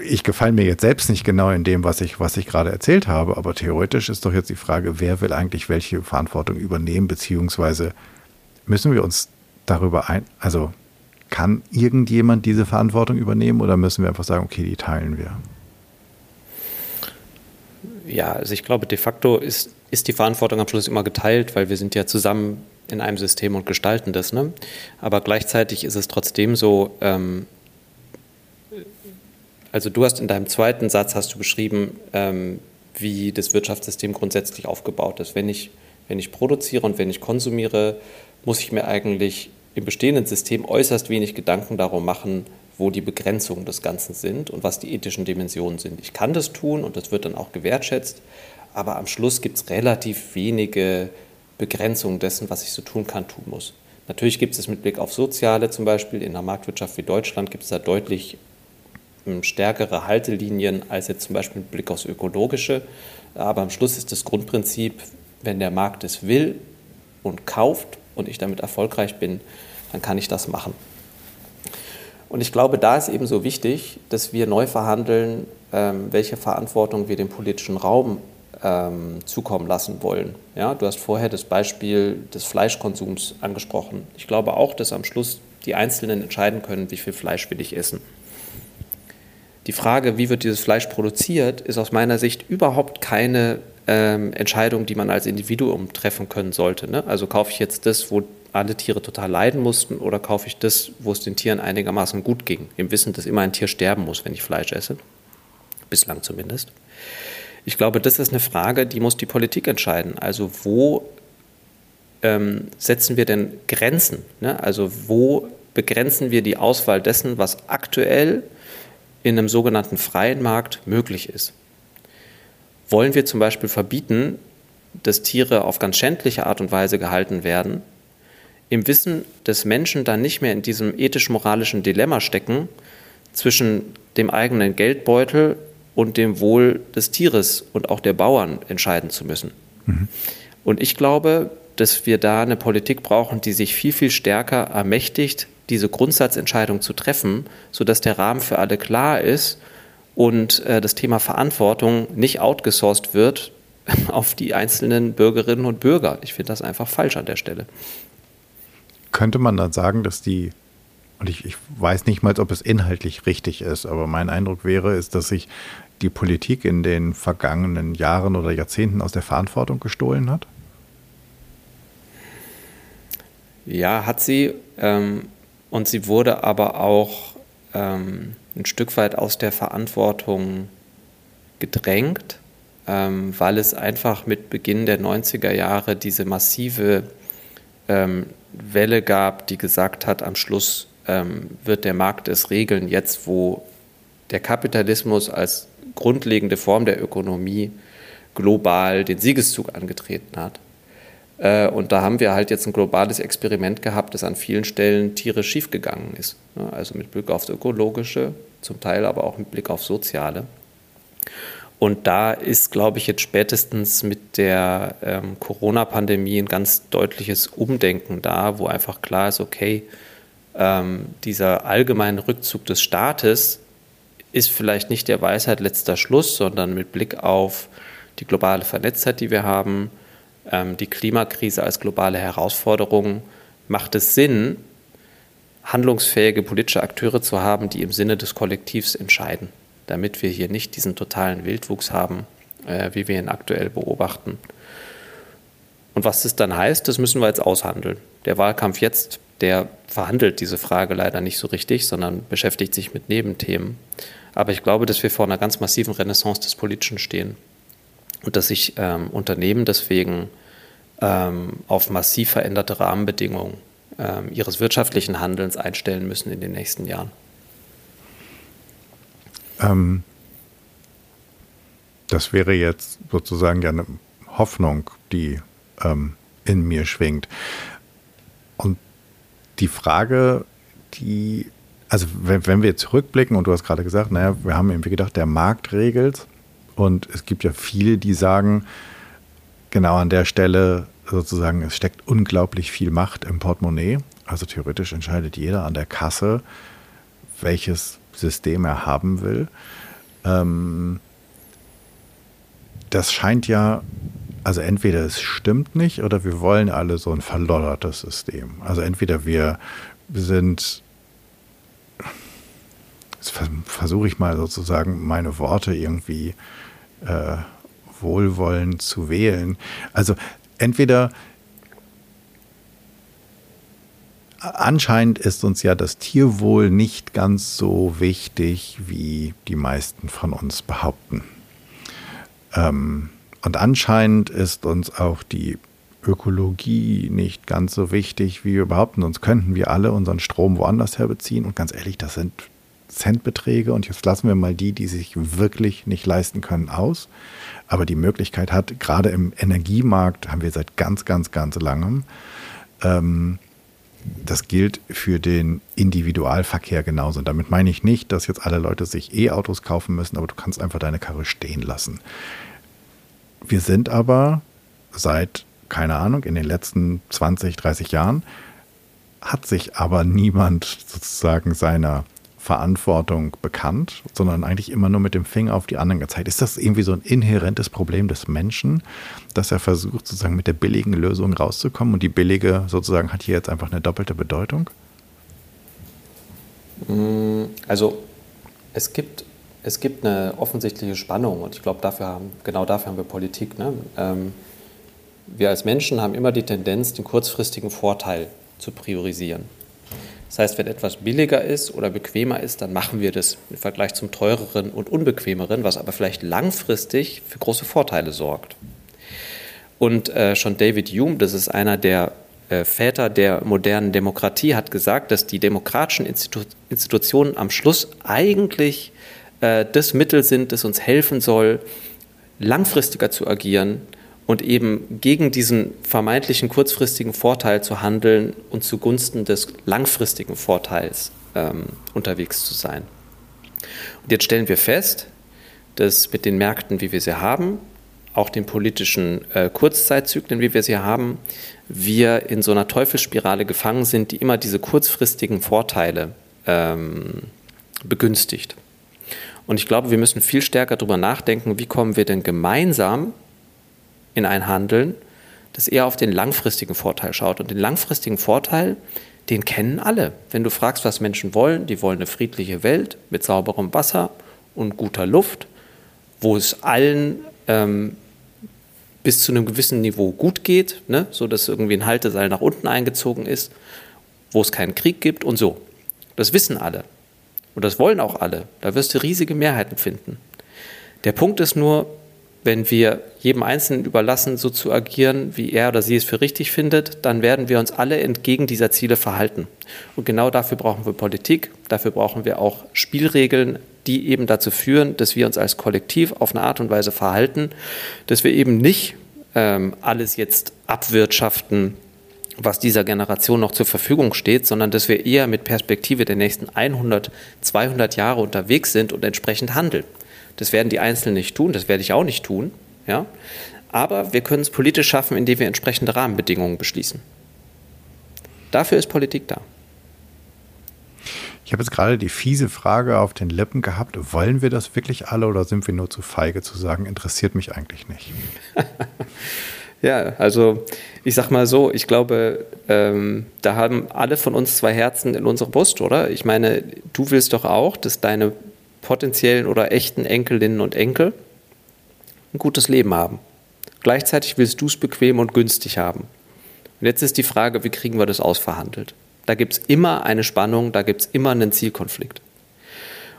ich gefalle mir jetzt selbst nicht genau in dem, was ich, was ich gerade erzählt habe, aber theoretisch ist doch jetzt die Frage, wer will eigentlich welche Verantwortung übernehmen, beziehungsweise müssen wir uns darüber ein, also kann irgendjemand diese Verantwortung übernehmen oder müssen wir einfach sagen, okay, die teilen wir? Ja, also ich glaube, de facto ist, ist die Verantwortung am Schluss immer geteilt, weil wir sind ja zusammen in einem System und gestalten das. Ne? Aber gleichzeitig ist es trotzdem so, ähm, also du hast in deinem zweiten Satz hast du beschrieben, ähm, wie das Wirtschaftssystem grundsätzlich aufgebaut ist. Wenn ich, wenn ich produziere und wenn ich konsumiere, muss ich mir eigentlich im bestehenden System äußerst wenig Gedanken darum machen, wo die Begrenzungen des Ganzen sind und was die ethischen Dimensionen sind. Ich kann das tun und das wird dann auch gewertschätzt, aber am Schluss gibt es relativ wenige Begrenzungen dessen, was ich so tun kann, tun muss. Natürlich gibt es mit Blick auf Soziale zum Beispiel, in einer Marktwirtschaft wie Deutschland gibt es da deutlich hm, stärkere Haltelinien als jetzt zum Beispiel mit Blick aufs Ökologische. Aber am Schluss ist das Grundprinzip, wenn der Markt es will und kauft und ich damit erfolgreich bin, dann kann ich das machen. Und ich glaube, da ist eben so wichtig, dass wir neu verhandeln, ähm, welche Verantwortung wir dem politischen Raum ähm, zukommen lassen wollen. Ja, du hast vorher das Beispiel des Fleischkonsums angesprochen. Ich glaube auch, dass am Schluss die Einzelnen entscheiden können, wie viel Fleisch will ich essen. Die Frage, wie wird dieses Fleisch produziert, ist aus meiner Sicht überhaupt keine ähm, Entscheidung, die man als Individuum treffen können sollte. Ne? Also kaufe ich jetzt das, wo alle Tiere total leiden mussten, oder kaufe ich das, wo es den Tieren einigermaßen gut ging, im Wissen, dass immer ein Tier sterben muss, wenn ich Fleisch esse. Bislang zumindest. Ich glaube, das ist eine Frage, die muss die Politik entscheiden. Also wo ähm, setzen wir denn Grenzen? Ne? Also wo begrenzen wir die Auswahl dessen, was aktuell in einem sogenannten freien Markt möglich ist? Wollen wir zum Beispiel verbieten, dass Tiere auf ganz schändliche Art und Weise gehalten werden, im Wissen, dass Menschen dann nicht mehr in diesem ethisch-moralischen Dilemma stecken zwischen dem eigenen Geldbeutel und dem Wohl des Tieres und auch der Bauern entscheiden zu müssen. Mhm. Und ich glaube, dass wir da eine Politik brauchen, die sich viel, viel stärker ermächtigt, diese Grundsatzentscheidung zu treffen, sodass der Rahmen für alle klar ist und äh, das Thema Verantwortung nicht outgesourced wird auf die einzelnen Bürgerinnen und Bürger. Ich finde das einfach falsch an der Stelle. Könnte man dann sagen, dass die, und ich, ich weiß nicht mal, ob es inhaltlich richtig ist, aber mein Eindruck wäre, ist, dass sich die Politik in den vergangenen Jahren oder Jahrzehnten aus der Verantwortung gestohlen hat? Ja, hat sie. Ähm, und sie wurde aber auch ähm, ein Stück weit aus der Verantwortung gedrängt, ähm, weil es einfach mit Beginn der 90er Jahre diese massive ähm, Welle gab, die gesagt hat, am Schluss ähm, wird der Markt es regeln, jetzt wo der Kapitalismus als grundlegende Form der Ökonomie global den Siegeszug angetreten hat. Äh, und da haben wir halt jetzt ein globales Experiment gehabt, das an vielen Stellen tierisch schiefgegangen ist. Also mit Blick aufs Ökologische, zum Teil aber auch mit Blick aufs Soziale. Und da ist, glaube ich, jetzt spätestens mit der ähm, Corona-Pandemie ein ganz deutliches Umdenken da, wo einfach klar ist, okay, ähm, dieser allgemeine Rückzug des Staates ist vielleicht nicht der Weisheit letzter Schluss, sondern mit Blick auf die globale Vernetztheit, die wir haben, ähm, die Klimakrise als globale Herausforderung, macht es Sinn, handlungsfähige politische Akteure zu haben, die im Sinne des Kollektivs entscheiden, damit wir hier nicht diesen totalen Wildwuchs haben, äh, wie wir ihn aktuell beobachten. Und was das dann heißt, das müssen wir jetzt aushandeln. Der Wahlkampf jetzt, der verhandelt diese Frage leider nicht so richtig, sondern beschäftigt sich mit Nebenthemen. Aber ich glaube, dass wir vor einer ganz massiven Renaissance des Politischen stehen und dass sich ähm, Unternehmen deswegen ähm, auf massiv veränderte Rahmenbedingungen ähm, ihres wirtschaftlichen Handelns einstellen müssen in den nächsten Jahren. Ähm, das wäre jetzt sozusagen ja eine Hoffnung, die ähm, in mir schwingt. Und die Frage, die also wenn, wenn, wir zurückblicken und du hast gerade gesagt, naja, wir haben irgendwie gedacht, der Markt regelt und es gibt ja viele, die sagen, genau an der Stelle sozusagen, es steckt unglaublich viel Macht im Portemonnaie. Also theoretisch entscheidet jeder an der Kasse, welches System er haben will. Ähm, das scheint ja, also entweder es stimmt nicht oder wir wollen alle so ein verloddertes System. Also entweder wir sind jetzt versuche ich mal sozusagen meine Worte irgendwie äh, wohlwollend zu wählen. Also entweder anscheinend ist uns ja das Tierwohl nicht ganz so wichtig, wie die meisten von uns behaupten. Ähm, und anscheinend ist uns auch die Ökologie nicht ganz so wichtig, wie wir behaupten. Sonst könnten wir alle unseren Strom woanders her beziehen. Und ganz ehrlich, das sind Centbeträge und jetzt lassen wir mal die, die sich wirklich nicht leisten können, aus. Aber die Möglichkeit hat, gerade im Energiemarkt haben wir seit ganz, ganz, ganz langem. Ähm, das gilt für den Individualverkehr genauso. Und damit meine ich nicht, dass jetzt alle Leute sich E-Autos kaufen müssen, aber du kannst einfach deine Karre stehen lassen. Wir sind aber seit, keine Ahnung, in den letzten 20, 30 Jahren hat sich aber niemand sozusagen seiner Verantwortung bekannt, sondern eigentlich immer nur mit dem Finger auf die anderen gezeigt. Ist das irgendwie so ein inhärentes Problem des Menschen, dass er versucht, sozusagen mit der billigen Lösung rauszukommen und die billige sozusagen hat hier jetzt einfach eine doppelte Bedeutung? Mm, also es gibt, es gibt eine offensichtliche Spannung und ich glaube, dafür haben, genau dafür haben wir Politik. Ne? Ähm, wir als Menschen haben immer die Tendenz, den kurzfristigen Vorteil zu priorisieren. Das heißt, wenn etwas billiger ist oder bequemer ist, dann machen wir das im Vergleich zum teureren und unbequemeren, was aber vielleicht langfristig für große Vorteile sorgt. Und äh, schon David Hume, das ist einer der äh, Väter der modernen Demokratie, hat gesagt, dass die demokratischen Institu Institutionen am Schluss eigentlich äh, das Mittel sind, das uns helfen soll, langfristiger zu agieren und eben gegen diesen vermeintlichen kurzfristigen Vorteil zu handeln und zugunsten des langfristigen Vorteils ähm, unterwegs zu sein. Und jetzt stellen wir fest, dass mit den Märkten, wie wir sie haben, auch den politischen äh, Kurzzeitzyklen, wie wir sie haben, wir in so einer Teufelsspirale gefangen sind, die immer diese kurzfristigen Vorteile ähm, begünstigt. Und ich glaube, wir müssen viel stärker darüber nachdenken, wie kommen wir denn gemeinsam in ein Handeln, das eher auf den langfristigen Vorteil schaut. Und den langfristigen Vorteil, den kennen alle. Wenn du fragst, was Menschen wollen, die wollen eine friedliche Welt mit sauberem Wasser und guter Luft, wo es allen ähm, bis zu einem gewissen Niveau gut geht, ne? so dass irgendwie ein Halteseil nach unten eingezogen ist, wo es keinen Krieg gibt und so. Das wissen alle. Und das wollen auch alle. Da wirst du riesige Mehrheiten finden. Der Punkt ist nur, wenn wir jedem Einzelnen überlassen, so zu agieren, wie er oder sie es für richtig findet, dann werden wir uns alle entgegen dieser Ziele verhalten. Und genau dafür brauchen wir Politik, dafür brauchen wir auch Spielregeln, die eben dazu führen, dass wir uns als Kollektiv auf eine Art und Weise verhalten, dass wir eben nicht ähm, alles jetzt abwirtschaften, was dieser Generation noch zur Verfügung steht, sondern dass wir eher mit Perspektive der nächsten 100, 200 Jahre unterwegs sind und entsprechend handeln. Das werden die Einzelnen nicht tun, das werde ich auch nicht tun. Ja? Aber wir können es politisch schaffen, indem wir entsprechende Rahmenbedingungen beschließen. Dafür ist Politik da. Ich habe jetzt gerade die fiese Frage auf den Lippen gehabt, wollen wir das wirklich alle oder sind wir nur zu feige zu sagen, interessiert mich eigentlich nicht? ja, also ich sag mal so, ich glaube, ähm, da haben alle von uns zwei Herzen in unserer Brust, oder? Ich meine, du willst doch auch, dass deine potenziellen oder echten Enkelinnen und Enkel ein gutes Leben haben. Gleichzeitig willst du es bequem und günstig haben. Und jetzt ist die Frage, wie kriegen wir das ausverhandelt? Da gibt es immer eine Spannung, da gibt es immer einen Zielkonflikt.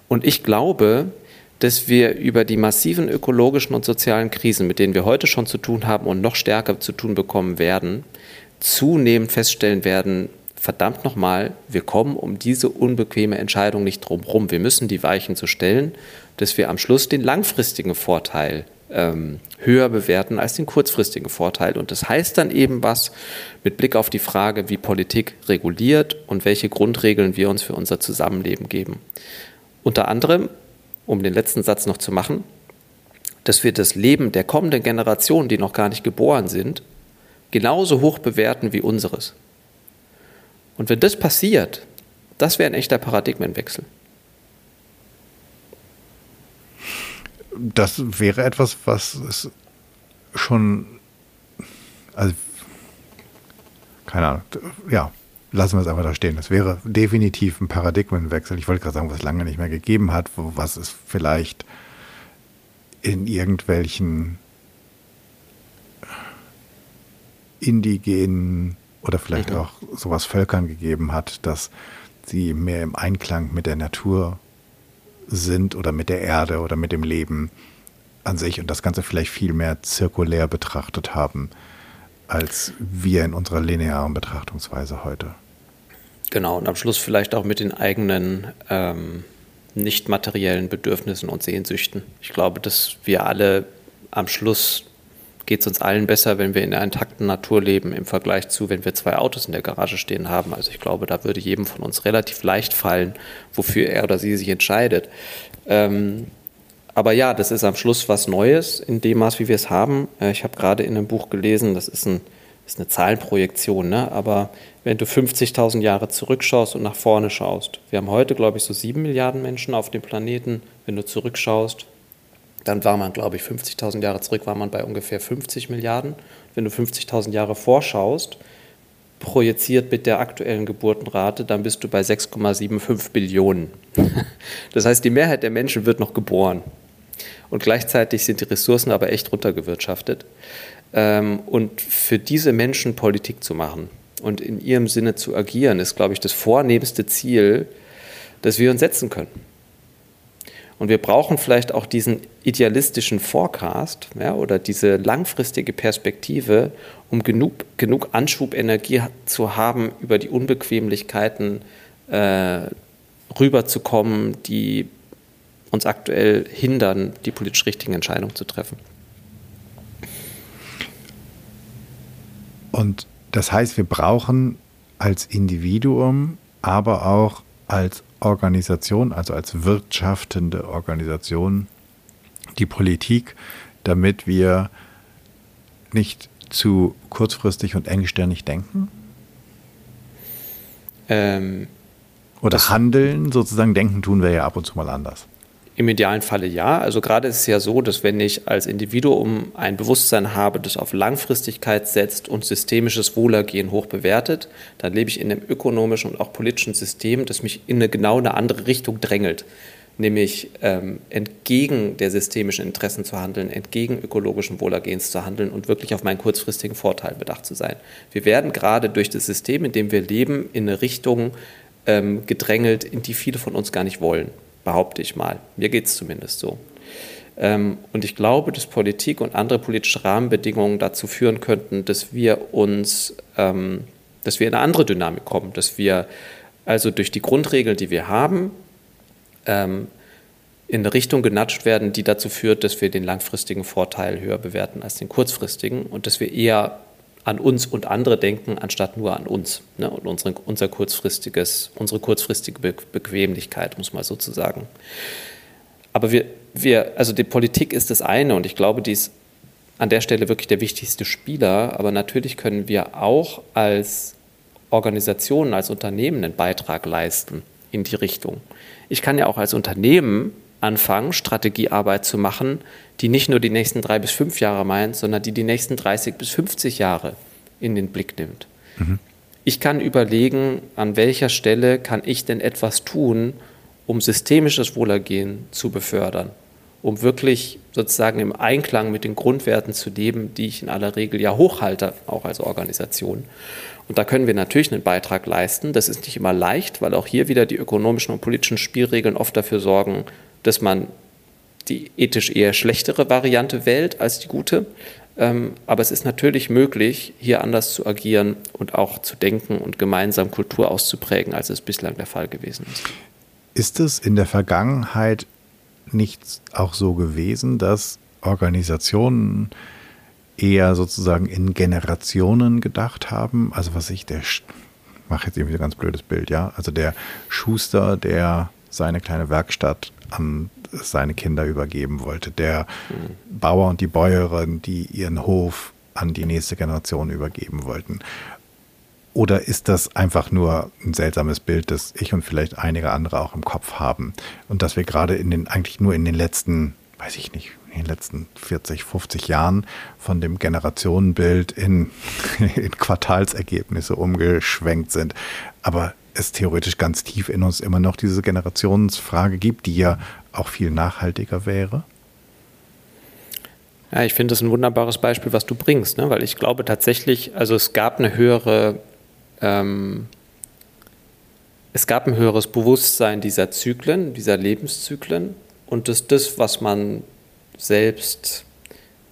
Und ich glaube, dass wir über die massiven ökologischen und sozialen Krisen, mit denen wir heute schon zu tun haben und noch stärker zu tun bekommen werden, zunehmend feststellen werden, verdammt nochmal, wir kommen um diese unbequeme Entscheidung nicht drum herum. Wir müssen die Weichen so stellen, dass wir am Schluss den langfristigen Vorteil ähm, höher bewerten als den kurzfristigen Vorteil. Und das heißt dann eben was mit Blick auf die Frage, wie Politik reguliert und welche Grundregeln wir uns für unser Zusammenleben geben. Unter anderem, um den letzten Satz noch zu machen, dass wir das Leben der kommenden Generationen, die noch gar nicht geboren sind, genauso hoch bewerten wie unseres. Und wenn das passiert, das wäre ein echter Paradigmenwechsel. Das wäre etwas, was es schon, also, keine Ahnung, ja, lassen wir es einfach da stehen. Das wäre definitiv ein Paradigmenwechsel. Ich wollte gerade sagen, was es lange nicht mehr gegeben hat, was es vielleicht in irgendwelchen indigenen oder vielleicht mhm. auch sowas Völkern gegeben hat, dass sie mehr im Einklang mit der Natur sind oder mit der Erde oder mit dem Leben an sich und das Ganze vielleicht viel mehr zirkulär betrachtet haben, als wir in unserer linearen Betrachtungsweise heute. Genau, und am Schluss vielleicht auch mit den eigenen ähm, nicht materiellen Bedürfnissen und Sehnsüchten. Ich glaube, dass wir alle am Schluss geht es uns allen besser, wenn wir in der intakten Natur leben, im Vergleich zu, wenn wir zwei Autos in der Garage stehen haben. Also ich glaube, da würde jedem von uns relativ leicht fallen, wofür er oder sie sich entscheidet. Ähm, aber ja, das ist am Schluss was Neues in dem Maß, wie wir es haben. Äh, ich habe gerade in einem Buch gelesen, das ist, ein, ist eine Zahlenprojektion, ne? aber wenn du 50.000 Jahre zurückschaust und nach vorne schaust, wir haben heute, glaube ich, so sieben Milliarden Menschen auf dem Planeten. Wenn du zurückschaust, dann war man, glaube ich, 50.000 Jahre zurück, war man bei ungefähr 50 Milliarden. Wenn du 50.000 Jahre vorschaust, projiziert mit der aktuellen Geburtenrate, dann bist du bei 6,75 Billionen. Das heißt, die Mehrheit der Menschen wird noch geboren. Und gleichzeitig sind die Ressourcen aber echt runtergewirtschaftet. Ähm, und für diese Menschen Politik zu machen und in ihrem Sinne zu agieren, ist, glaube ich, das vornehmste Ziel, das wir uns setzen können. Und wir brauchen vielleicht auch diesen idealistischen Forecast ja, oder diese langfristige Perspektive, um genug, genug Anschubenergie zu haben, über die Unbequemlichkeiten äh, rüberzukommen, die uns aktuell hindern, die politisch richtigen Entscheidungen zu treffen. Und das heißt, wir brauchen als Individuum, aber auch als Organisation, also als wirtschaftende Organisation, die Politik, damit wir nicht zu kurzfristig und engstirnig denken? Ähm, Oder handeln, sozusagen denken tun wir ja ab und zu mal anders. Im idealen Falle ja. Also gerade ist es ja so, dass wenn ich als Individuum ein Bewusstsein habe, das auf Langfristigkeit setzt und systemisches Wohlergehen hoch bewertet, dann lebe ich in einem ökonomischen und auch politischen System, das mich in eine genau eine andere Richtung drängelt. Nämlich ähm, entgegen der systemischen Interessen zu handeln, entgegen ökologischen Wohlergehens zu handeln und wirklich auf meinen kurzfristigen Vorteil bedacht zu sein. Wir werden gerade durch das System, in dem wir leben, in eine Richtung ähm, gedrängelt, in die viele von uns gar nicht wollen behaupte ich mal. Mir geht es zumindest so. Ähm, und ich glaube, dass Politik und andere politische Rahmenbedingungen dazu führen könnten, dass wir uns, ähm, dass wir in eine andere Dynamik kommen, dass wir also durch die Grundregeln, die wir haben, ähm, in eine Richtung genatscht werden, die dazu führt, dass wir den langfristigen Vorteil höher bewerten als den kurzfristigen und dass wir eher an uns und andere denken, anstatt nur an uns ne, und unsere, unser kurzfristiges, unsere kurzfristige Be Bequemlichkeit, muss man so zu sagen. Aber wir, wir, also die Politik ist das eine und ich glaube, die ist an der Stelle wirklich der wichtigste Spieler. Aber natürlich können wir auch als Organisationen, als Unternehmen einen Beitrag leisten in die Richtung. Ich kann ja auch als Unternehmen anfangen, Strategiearbeit zu machen, die nicht nur die nächsten drei bis fünf Jahre meint, sondern die die nächsten 30 bis 50 Jahre in den Blick nimmt. Mhm. Ich kann überlegen, an welcher Stelle kann ich denn etwas tun, um systemisches Wohlergehen zu befördern, um wirklich sozusagen im Einklang mit den Grundwerten zu leben, die ich in aller Regel ja hochhalte, auch als Organisation. Und da können wir natürlich einen Beitrag leisten. Das ist nicht immer leicht, weil auch hier wieder die ökonomischen und politischen Spielregeln oft dafür sorgen, dass man die ethisch eher schlechtere Variante wählt als die gute. Ähm, aber es ist natürlich möglich, hier anders zu agieren und auch zu denken und gemeinsam Kultur auszuprägen, als es bislang der Fall gewesen ist. Ist es in der Vergangenheit nicht auch so gewesen, dass Organisationen eher sozusagen in Generationen gedacht haben? Also was ich, der, mache jetzt irgendwie ein ganz blödes Bild, ja? Also der Schuster, der seine kleine Werkstatt an seine Kinder übergeben wollte. Der mhm. Bauer und die Bäuerin, die ihren Hof an die nächste Generation übergeben wollten. Oder ist das einfach nur ein seltsames Bild, das ich und vielleicht einige andere auch im Kopf haben? Und dass wir gerade in den, eigentlich nur in den letzten, weiß ich nicht, in den letzten 40, 50 Jahren von dem Generationenbild in, in Quartalsergebnisse umgeschwenkt sind. Aber es theoretisch ganz tief in uns immer noch diese Generationsfrage gibt, die ja auch viel nachhaltiger wäre? Ja, ich finde das ein wunderbares Beispiel, was du bringst, ne? weil ich glaube tatsächlich, also es gab eine höhere, ähm, es gab ein höheres Bewusstsein dieser Zyklen, dieser Lebenszyklen und dass das, was man selbst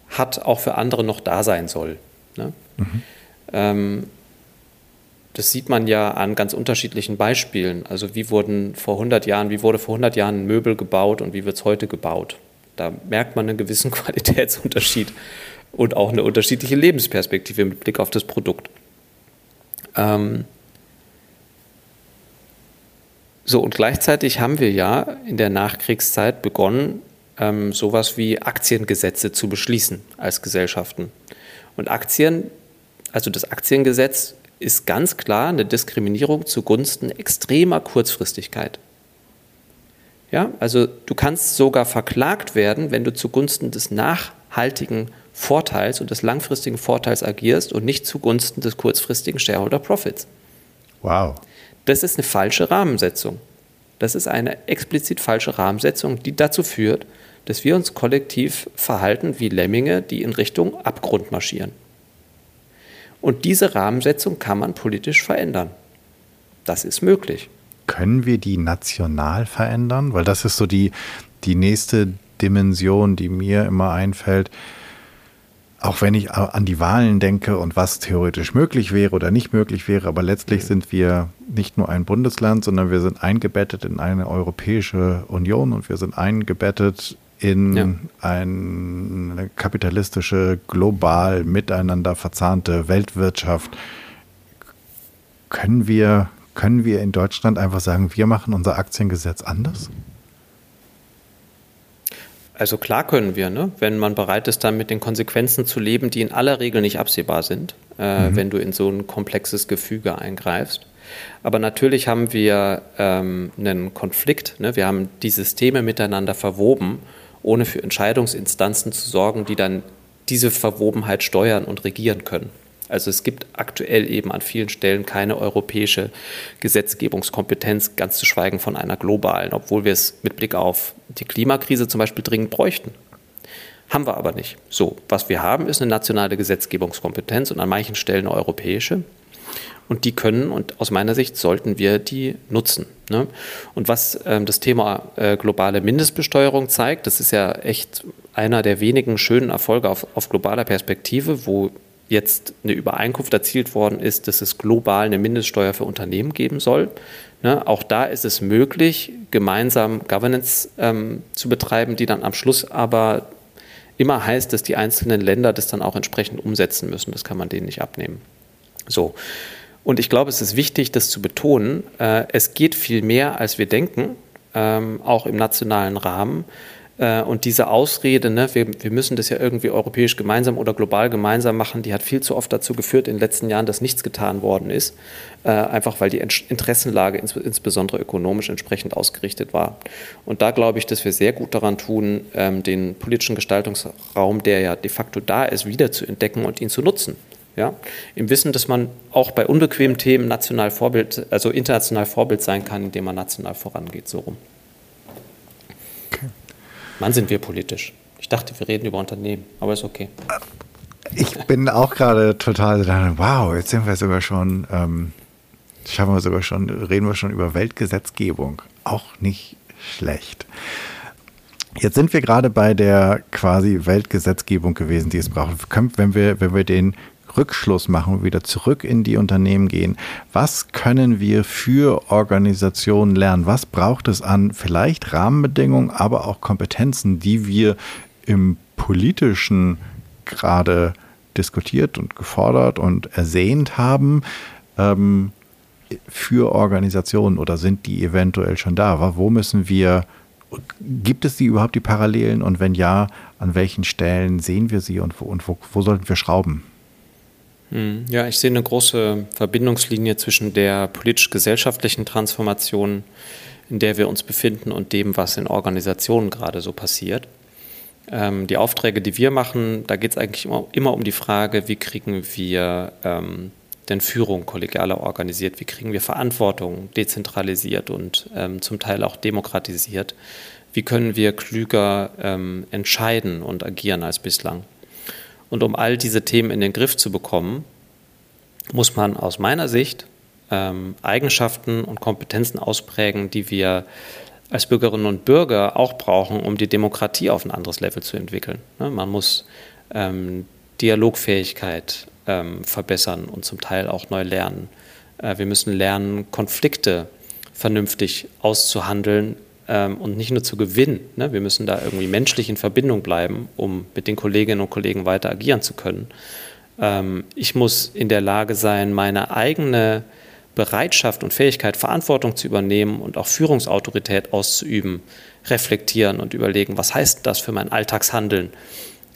hat, auch für andere noch da sein soll. Ne? Mhm. Ähm, das sieht man ja an ganz unterschiedlichen Beispielen. Also wie wurden vor 100 Jahren, wie wurde vor 100 Jahren ein Möbel gebaut und wie wird es heute gebaut? Da merkt man einen gewissen Qualitätsunterschied und auch eine unterschiedliche Lebensperspektive mit Blick auf das Produkt. Ähm so, und gleichzeitig haben wir ja in der Nachkriegszeit begonnen, ähm, sowas wie Aktiengesetze zu beschließen als Gesellschaften. Und Aktien, also das Aktiengesetz ist ganz klar eine Diskriminierung zugunsten extremer Kurzfristigkeit. Ja, also du kannst sogar verklagt werden, wenn du zugunsten des nachhaltigen Vorteils und des langfristigen Vorteils agierst und nicht zugunsten des kurzfristigen Shareholder Profits. Wow. Das ist eine falsche Rahmensetzung. Das ist eine explizit falsche Rahmensetzung, die dazu führt, dass wir uns kollektiv verhalten wie Lemminge, die in Richtung Abgrund marschieren. Und diese Rahmensetzung kann man politisch verändern. Das ist möglich. Können wir die national verändern? Weil das ist so die, die nächste Dimension, die mir immer einfällt. Auch wenn ich an die Wahlen denke und was theoretisch möglich wäre oder nicht möglich wäre, aber letztlich sind wir nicht nur ein Bundesland, sondern wir sind eingebettet in eine Europäische Union und wir sind eingebettet in ja. eine kapitalistische, global miteinander verzahnte Weltwirtschaft. Können wir, können wir in Deutschland einfach sagen, wir machen unser Aktiengesetz anders? Also klar können wir, ne? wenn man bereit ist, dann mit den Konsequenzen zu leben, die in aller Regel nicht absehbar sind, äh, mhm. wenn du in so ein komplexes Gefüge eingreifst. Aber natürlich haben wir ähm, einen Konflikt. Ne? Wir haben die Systeme miteinander verwoben, ohne für Entscheidungsinstanzen zu sorgen, die dann diese Verwobenheit steuern und regieren können. Also es gibt aktuell eben an vielen Stellen keine europäische Gesetzgebungskompetenz, ganz zu schweigen von einer globalen, obwohl wir es mit Blick auf die Klimakrise zum Beispiel dringend bräuchten. Haben wir aber nicht. So, was wir haben, ist eine nationale Gesetzgebungskompetenz und an manchen Stellen eine europäische. Und die können und aus meiner Sicht sollten wir die nutzen. Ne? Und was ähm, das Thema äh, globale Mindestbesteuerung zeigt, das ist ja echt einer der wenigen schönen Erfolge auf, auf globaler Perspektive, wo jetzt eine Übereinkunft erzielt worden ist, dass es global eine Mindeststeuer für Unternehmen geben soll. Ne, auch da ist es möglich, gemeinsam Governance ähm, zu betreiben, die dann am Schluss aber immer heißt, dass die einzelnen Länder das dann auch entsprechend umsetzen müssen. Das kann man denen nicht abnehmen. So. Und ich glaube, es ist wichtig, das zu betonen. Äh, es geht viel mehr, als wir denken, ähm, auch im nationalen Rahmen. Äh, und diese Ausrede, ne, wir, wir müssen das ja irgendwie europäisch gemeinsam oder global gemeinsam machen, die hat viel zu oft dazu geführt in den letzten Jahren, dass nichts getan worden ist, äh, einfach weil die Interessenlage ins, insbesondere ökonomisch entsprechend ausgerichtet war. Und da glaube ich, dass wir sehr gut daran tun, ähm, den politischen Gestaltungsraum, der ja de facto da ist, wieder zu entdecken und ihn zu nutzen. Ja, im Wissen, dass man auch bei unbequemen Themen national Vorbild, also international Vorbild sein kann, indem man national vorangeht, so rum. Wann sind wir politisch? Ich dachte, wir reden über Unternehmen, aber ist okay. Ich bin auch gerade total, wow, jetzt sind wir sogar schon, ähm, schaffen wir sogar schon, reden wir schon über Weltgesetzgebung. Auch nicht schlecht. Jetzt sind wir gerade bei der quasi Weltgesetzgebung gewesen, die es braucht. Wenn wir, wenn wir den Rückschluss machen, wieder zurück in die Unternehmen gehen. Was können wir für Organisationen lernen? Was braucht es an vielleicht Rahmenbedingungen, aber auch Kompetenzen, die wir im politischen gerade diskutiert und gefordert und ersehnt haben? Ähm, für Organisationen oder sind die eventuell schon da? Wo müssen wir, gibt es die überhaupt die Parallelen und wenn ja, an welchen Stellen sehen wir sie und wo, und wo, wo sollten wir schrauben? Hm, ja, ich sehe eine große Verbindungslinie zwischen der politisch-gesellschaftlichen Transformation, in der wir uns befinden, und dem, was in Organisationen gerade so passiert. Ähm, die Aufträge, die wir machen, da geht es eigentlich immer, immer, um die Frage, wie kriegen wir ähm, denn Führung kollegialer organisiert, wie kriegen wir Verantwortung dezentralisiert und ähm, zum Teil auch demokratisiert, wie können wir klüger ähm, entscheiden und agieren als bislang. Und um all diese Themen in den Griff zu bekommen, muss man aus meiner Sicht ähm, Eigenschaften und Kompetenzen ausprägen, die wir als Bürgerinnen und Bürger auch brauchen, um die Demokratie auf ein anderes Level zu entwickeln. Ne? Man muss ähm, Dialogfähigkeit ähm, verbessern und zum Teil auch neu lernen. Äh, wir müssen lernen, Konflikte vernünftig auszuhandeln, ähm, und nicht nur zu gewinnen. Ne? Wir müssen da irgendwie menschlich in Verbindung bleiben, um mit den Kolleginnen und Kollegen weiter agieren zu können. Ähm, ich muss in der Lage sein, meine eigene Bereitschaft und Fähigkeit, Verantwortung zu übernehmen und auch Führungsautorität auszuüben, reflektieren und überlegen, was heißt das für mein Alltagshandeln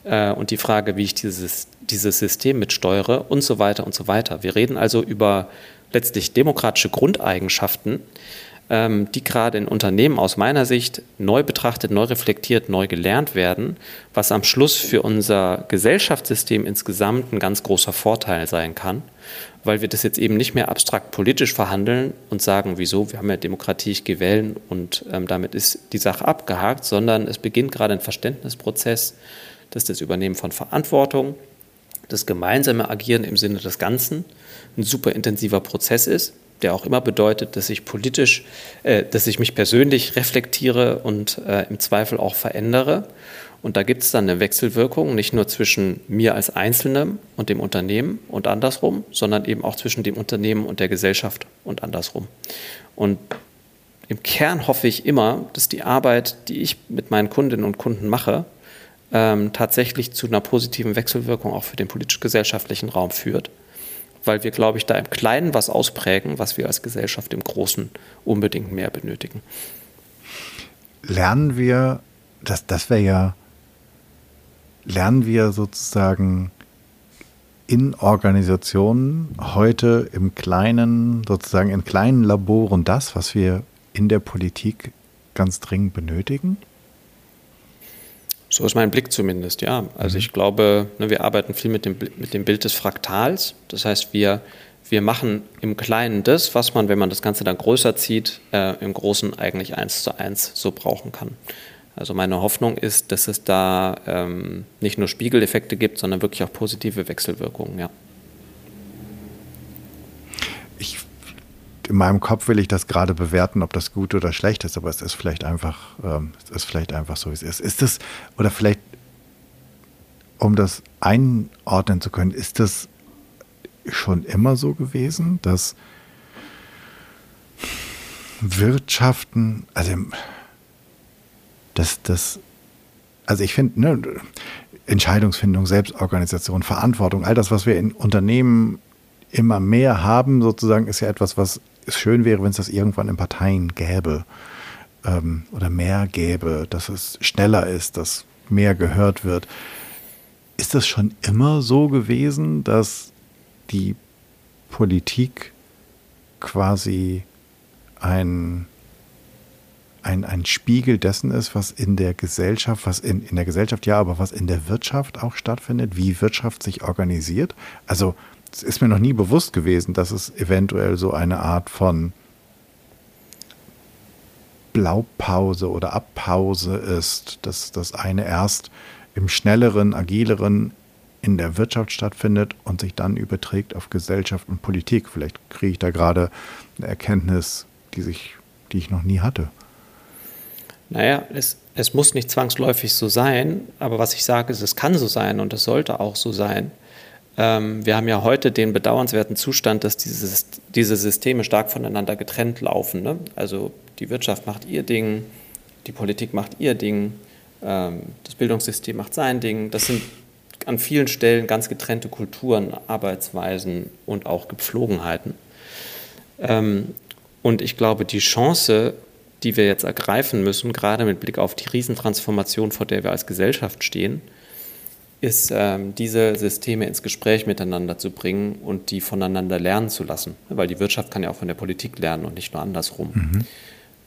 äh, und die Frage, wie ich dieses, dieses System mitsteuere und so weiter und so weiter. Wir reden also über letztlich demokratische Grundeigenschaften, die gerade in Unternehmen aus meiner Sicht neu betrachtet, neu reflektiert, neu gelernt werden, was am Schluss für unser Gesellschaftssystem insgesamt ein ganz großer Vorteil sein kann, weil wir das jetzt eben nicht mehr abstrakt politisch verhandeln und sagen, wieso, wir haben ja Demokratie, ich gehe wählen und ähm, damit ist die Sache abgehakt, sondern es beginnt gerade ein Verständnisprozess, dass das Übernehmen von Verantwortung, das gemeinsame Agieren im Sinne des Ganzen ein super intensiver Prozess ist, der auch immer bedeutet, dass ich politisch, äh, dass ich mich persönlich reflektiere und äh, im Zweifel auch verändere. Und da gibt es dann eine Wechselwirkung, nicht nur zwischen mir als Einzelnem und dem Unternehmen und andersrum, sondern eben auch zwischen dem Unternehmen und der Gesellschaft und andersrum. Und im Kern hoffe ich immer, dass die Arbeit, die ich mit meinen Kundinnen und Kunden mache, ähm, tatsächlich zu einer positiven Wechselwirkung auch für den politisch-gesellschaftlichen Raum führt weil wir, glaube ich, da im Kleinen was ausprägen, was wir als Gesellschaft im Großen unbedingt mehr benötigen. Lernen wir, das, das wäre ja, lernen wir sozusagen in Organisationen heute im Kleinen, sozusagen in kleinen Laboren das, was wir in der Politik ganz dringend benötigen? So ist mein Blick zumindest, ja. Also mhm. ich glaube, ne, wir arbeiten viel mit dem, mit dem Bild des Fraktals. Das heißt, wir, wir machen im Kleinen das, was man, wenn man das Ganze dann größer zieht, äh, im Großen eigentlich eins zu eins so brauchen kann. Also meine Hoffnung ist, dass es da ähm, nicht nur Spiegeleffekte gibt, sondern wirklich auch positive Wechselwirkungen, ja. In meinem Kopf will ich das gerade bewerten, ob das gut oder schlecht ist, aber es ist vielleicht einfach, ähm, es ist vielleicht einfach so, wie es ist. Ist das, oder vielleicht, um das einordnen zu können, ist das schon immer so gewesen, dass Wirtschaften, also das, das, also ich finde, ne, Entscheidungsfindung, Selbstorganisation, Verantwortung, all das, was wir in Unternehmen immer mehr haben, sozusagen, ist ja etwas, was es schön wäre, wenn es das irgendwann in Parteien gäbe ähm, oder mehr gäbe, dass es schneller ist, dass mehr gehört wird. Ist das schon immer so gewesen, dass die Politik quasi ein, ein, ein Spiegel dessen ist, was in der Gesellschaft, was in, in der Gesellschaft ja, aber was in der Wirtschaft auch stattfindet, wie Wirtschaft sich organisiert? Also es ist mir noch nie bewusst gewesen, dass es eventuell so eine Art von Blaupause oder Abpause ist, dass das eine erst im schnelleren, agileren in der Wirtschaft stattfindet und sich dann überträgt auf Gesellschaft und Politik. Vielleicht kriege ich da gerade eine Erkenntnis, die, sich, die ich noch nie hatte. Naja, es, es muss nicht zwangsläufig so sein, aber was ich sage, ist, es kann so sein und es sollte auch so sein. Ähm, wir haben ja heute den bedauernswerten Zustand, dass dieses, diese Systeme stark voneinander getrennt laufen. Ne? Also die Wirtschaft macht ihr Ding, die Politik macht ihr Ding, ähm, das Bildungssystem macht sein Ding. Das sind an vielen Stellen ganz getrennte Kulturen, Arbeitsweisen und auch Gepflogenheiten. Ähm, und ich glaube, die Chance, die wir jetzt ergreifen müssen, gerade mit Blick auf die Riesentransformation, vor der wir als Gesellschaft stehen, ist, ähm, diese Systeme ins Gespräch miteinander zu bringen und die voneinander lernen zu lassen. Weil die Wirtschaft kann ja auch von der Politik lernen und nicht nur andersrum. Mhm.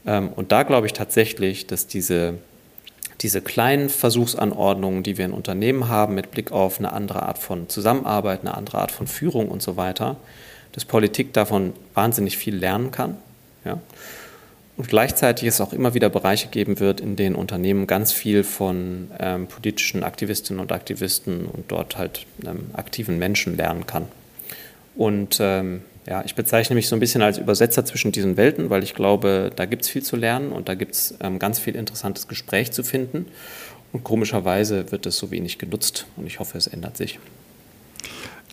Ähm, und da glaube ich tatsächlich, dass diese, diese kleinen Versuchsanordnungen, die wir in Unternehmen haben, mit Blick auf eine andere Art von Zusammenarbeit, eine andere Art von Führung und so weiter, dass Politik davon wahnsinnig viel lernen kann. Ja? Und gleichzeitig es auch immer wieder Bereiche geben wird, in denen Unternehmen ganz viel von ähm, politischen Aktivistinnen und Aktivisten und dort halt ähm, aktiven Menschen lernen kann. Und ähm, ja, ich bezeichne mich so ein bisschen als Übersetzer zwischen diesen Welten, weil ich glaube, da gibt es viel zu lernen und da gibt es ähm, ganz viel interessantes Gespräch zu finden. Und komischerweise wird es so wenig genutzt und ich hoffe, es ändert sich.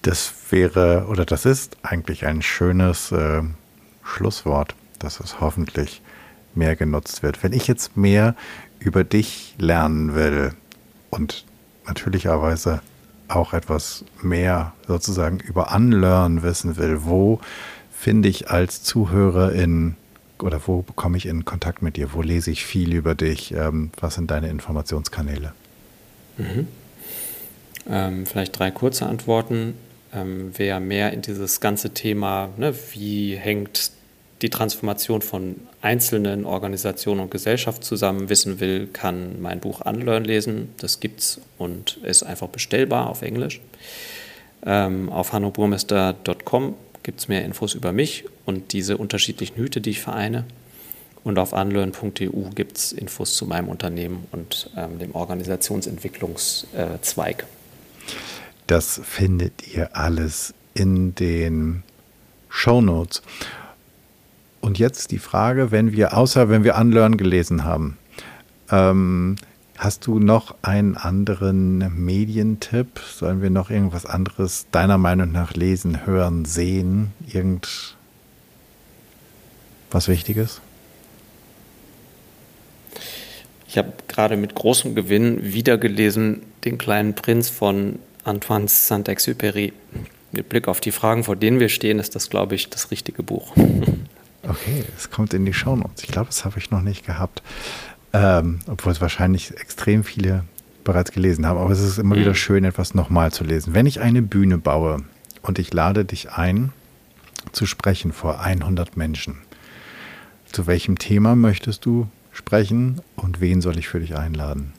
Das wäre oder das ist eigentlich ein schönes äh, Schlusswort, dass es hoffentlich mehr genutzt wird. Wenn ich jetzt mehr über dich lernen will und natürlicherweise auch etwas mehr sozusagen über Unlearn wissen will, wo finde ich als Zuhörerin oder wo bekomme ich in Kontakt mit dir? Wo lese ich viel über dich? Ähm, was sind deine Informationskanäle? Mhm. Ähm, vielleicht drei kurze Antworten. Ähm, wer mehr in dieses ganze Thema, ne, wie hängt die Transformation von einzelnen Organisationen und Gesellschaft zusammen wissen will, kann mein Buch Unlearn lesen. Das gibt's und ist einfach bestellbar auf Englisch. Ähm, auf hannoburmester.com gibt es mehr Infos über mich und diese unterschiedlichen Hüte, die ich vereine. Und auf unlearn.eu gibt es Infos zu meinem Unternehmen und ähm, dem Organisationsentwicklungszweig. Das findet ihr alles in den Show Notes. Und jetzt die Frage, wenn wir, außer wenn wir Unlearn gelesen haben, ähm, hast du noch einen anderen Medientipp? Sollen wir noch irgendwas anderes deiner Meinung nach lesen, hören, sehen? Irgend was Wichtiges? Ich habe gerade mit großem Gewinn wiedergelesen Den kleinen Prinz von Antoine Saint-Exupéry. Mit Blick auf die Fragen, vor denen wir stehen, ist das, glaube ich, das richtige Buch. Okay, es kommt in die Shownotes. Ich glaube, das habe ich noch nicht gehabt. Ähm, obwohl es wahrscheinlich extrem viele bereits gelesen haben. Aber es ist immer mhm. wieder schön, etwas nochmal zu lesen. Wenn ich eine Bühne baue und ich lade dich ein, zu sprechen vor 100 Menschen, zu welchem Thema möchtest du sprechen und wen soll ich für dich einladen?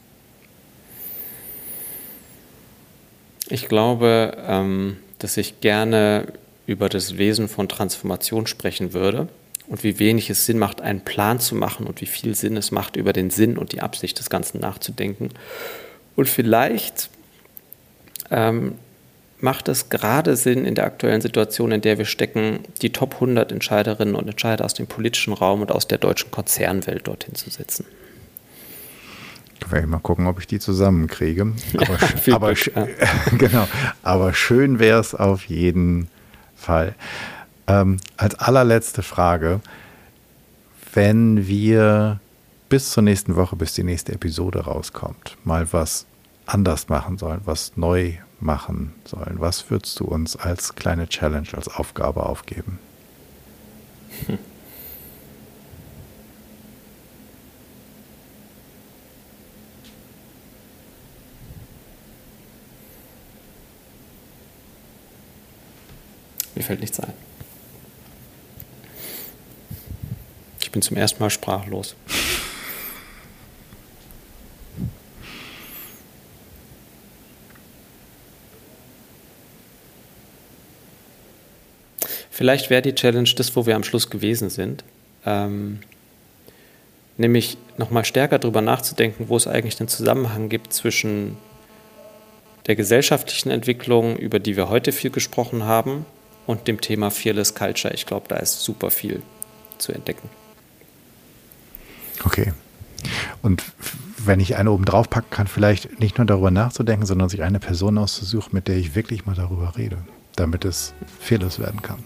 Ich glaube, ähm, dass ich gerne über das Wesen von Transformation sprechen würde und wie wenig es Sinn macht, einen Plan zu machen und wie viel Sinn es macht, über den Sinn und die Absicht des Ganzen nachzudenken. Und vielleicht ähm, macht es gerade Sinn in der aktuellen Situation, in der wir stecken, die Top 100 Entscheiderinnen und Entscheider aus dem politischen Raum und aus der deutschen Konzernwelt dorthin zu setzen. Da werde ich mal gucken, ob ich die zusammenkriege. Aber, aber, Glück, ja. genau, aber schön wäre es auf jeden Fall. Ähm, als allerletzte Frage, wenn wir bis zur nächsten Woche, bis die nächste Episode rauskommt, mal was anders machen sollen, was neu machen sollen, was würdest du uns als kleine Challenge, als Aufgabe aufgeben? Hm. Mir fällt nichts ein. Ich bin zum ersten Mal sprachlos. Vielleicht wäre die Challenge das, wo wir am Schluss gewesen sind. Ähm, nämlich nochmal stärker darüber nachzudenken, wo es eigentlich den Zusammenhang gibt zwischen der gesellschaftlichen Entwicklung, über die wir heute viel gesprochen haben, und dem Thema Fearless Culture. Ich glaube, da ist super viel zu entdecken. Okay. Und wenn ich eine oben drauf packen kann, vielleicht nicht nur darüber nachzudenken, sondern sich eine Person auszusuchen, mit der ich wirklich mal darüber rede, damit es fehllos werden kann.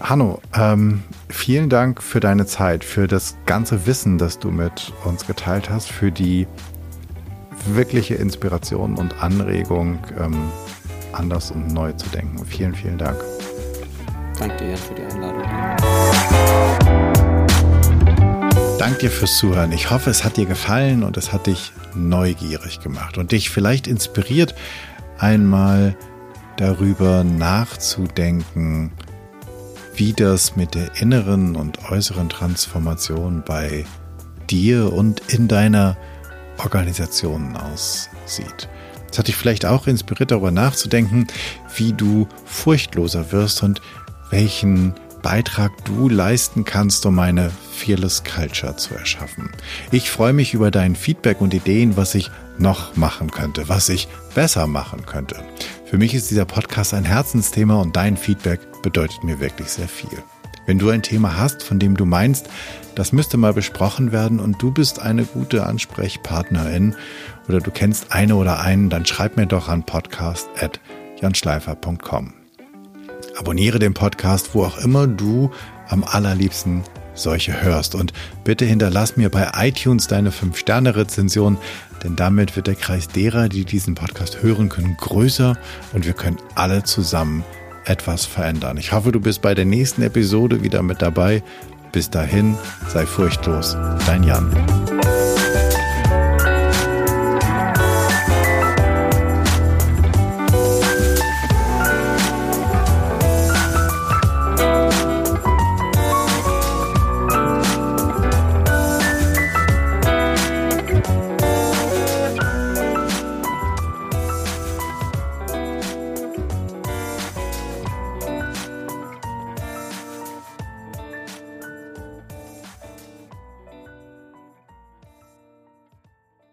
Hanno, ähm, vielen Dank für deine Zeit, für das ganze Wissen, das du mit uns geteilt hast, für die wirkliche Inspiration und Anregung, ähm, anders und neu zu denken. Vielen, vielen Dank. Danke dir für die Einladung. Dank dir fürs Zuhören. Ich hoffe, es hat dir gefallen und es hat dich neugierig gemacht und dich vielleicht inspiriert, einmal darüber nachzudenken, wie das mit der inneren und äußeren Transformation bei dir und in deiner Organisation aussieht. Es hat dich vielleicht auch inspiriert, darüber nachzudenken, wie du furchtloser wirst und welchen Beitrag du leisten kannst, um eine Fearless Culture zu erschaffen. Ich freue mich über dein Feedback und Ideen, was ich noch machen könnte, was ich besser machen könnte. Für mich ist dieser Podcast ein Herzensthema und dein Feedback bedeutet mir wirklich sehr viel. Wenn du ein Thema hast, von dem du meinst, das müsste mal besprochen werden und du bist eine gute Ansprechpartnerin oder du kennst eine oder einen, dann schreib mir doch an podcast.janschleifer.com. Abonniere den Podcast, wo auch immer du am allerliebsten solche hörst. Und bitte hinterlass mir bei iTunes deine 5-Sterne-Rezension, denn damit wird der Kreis derer, die diesen Podcast hören können, größer und wir können alle zusammen etwas verändern. Ich hoffe, du bist bei der nächsten Episode wieder mit dabei. Bis dahin, sei furchtlos, dein Jan.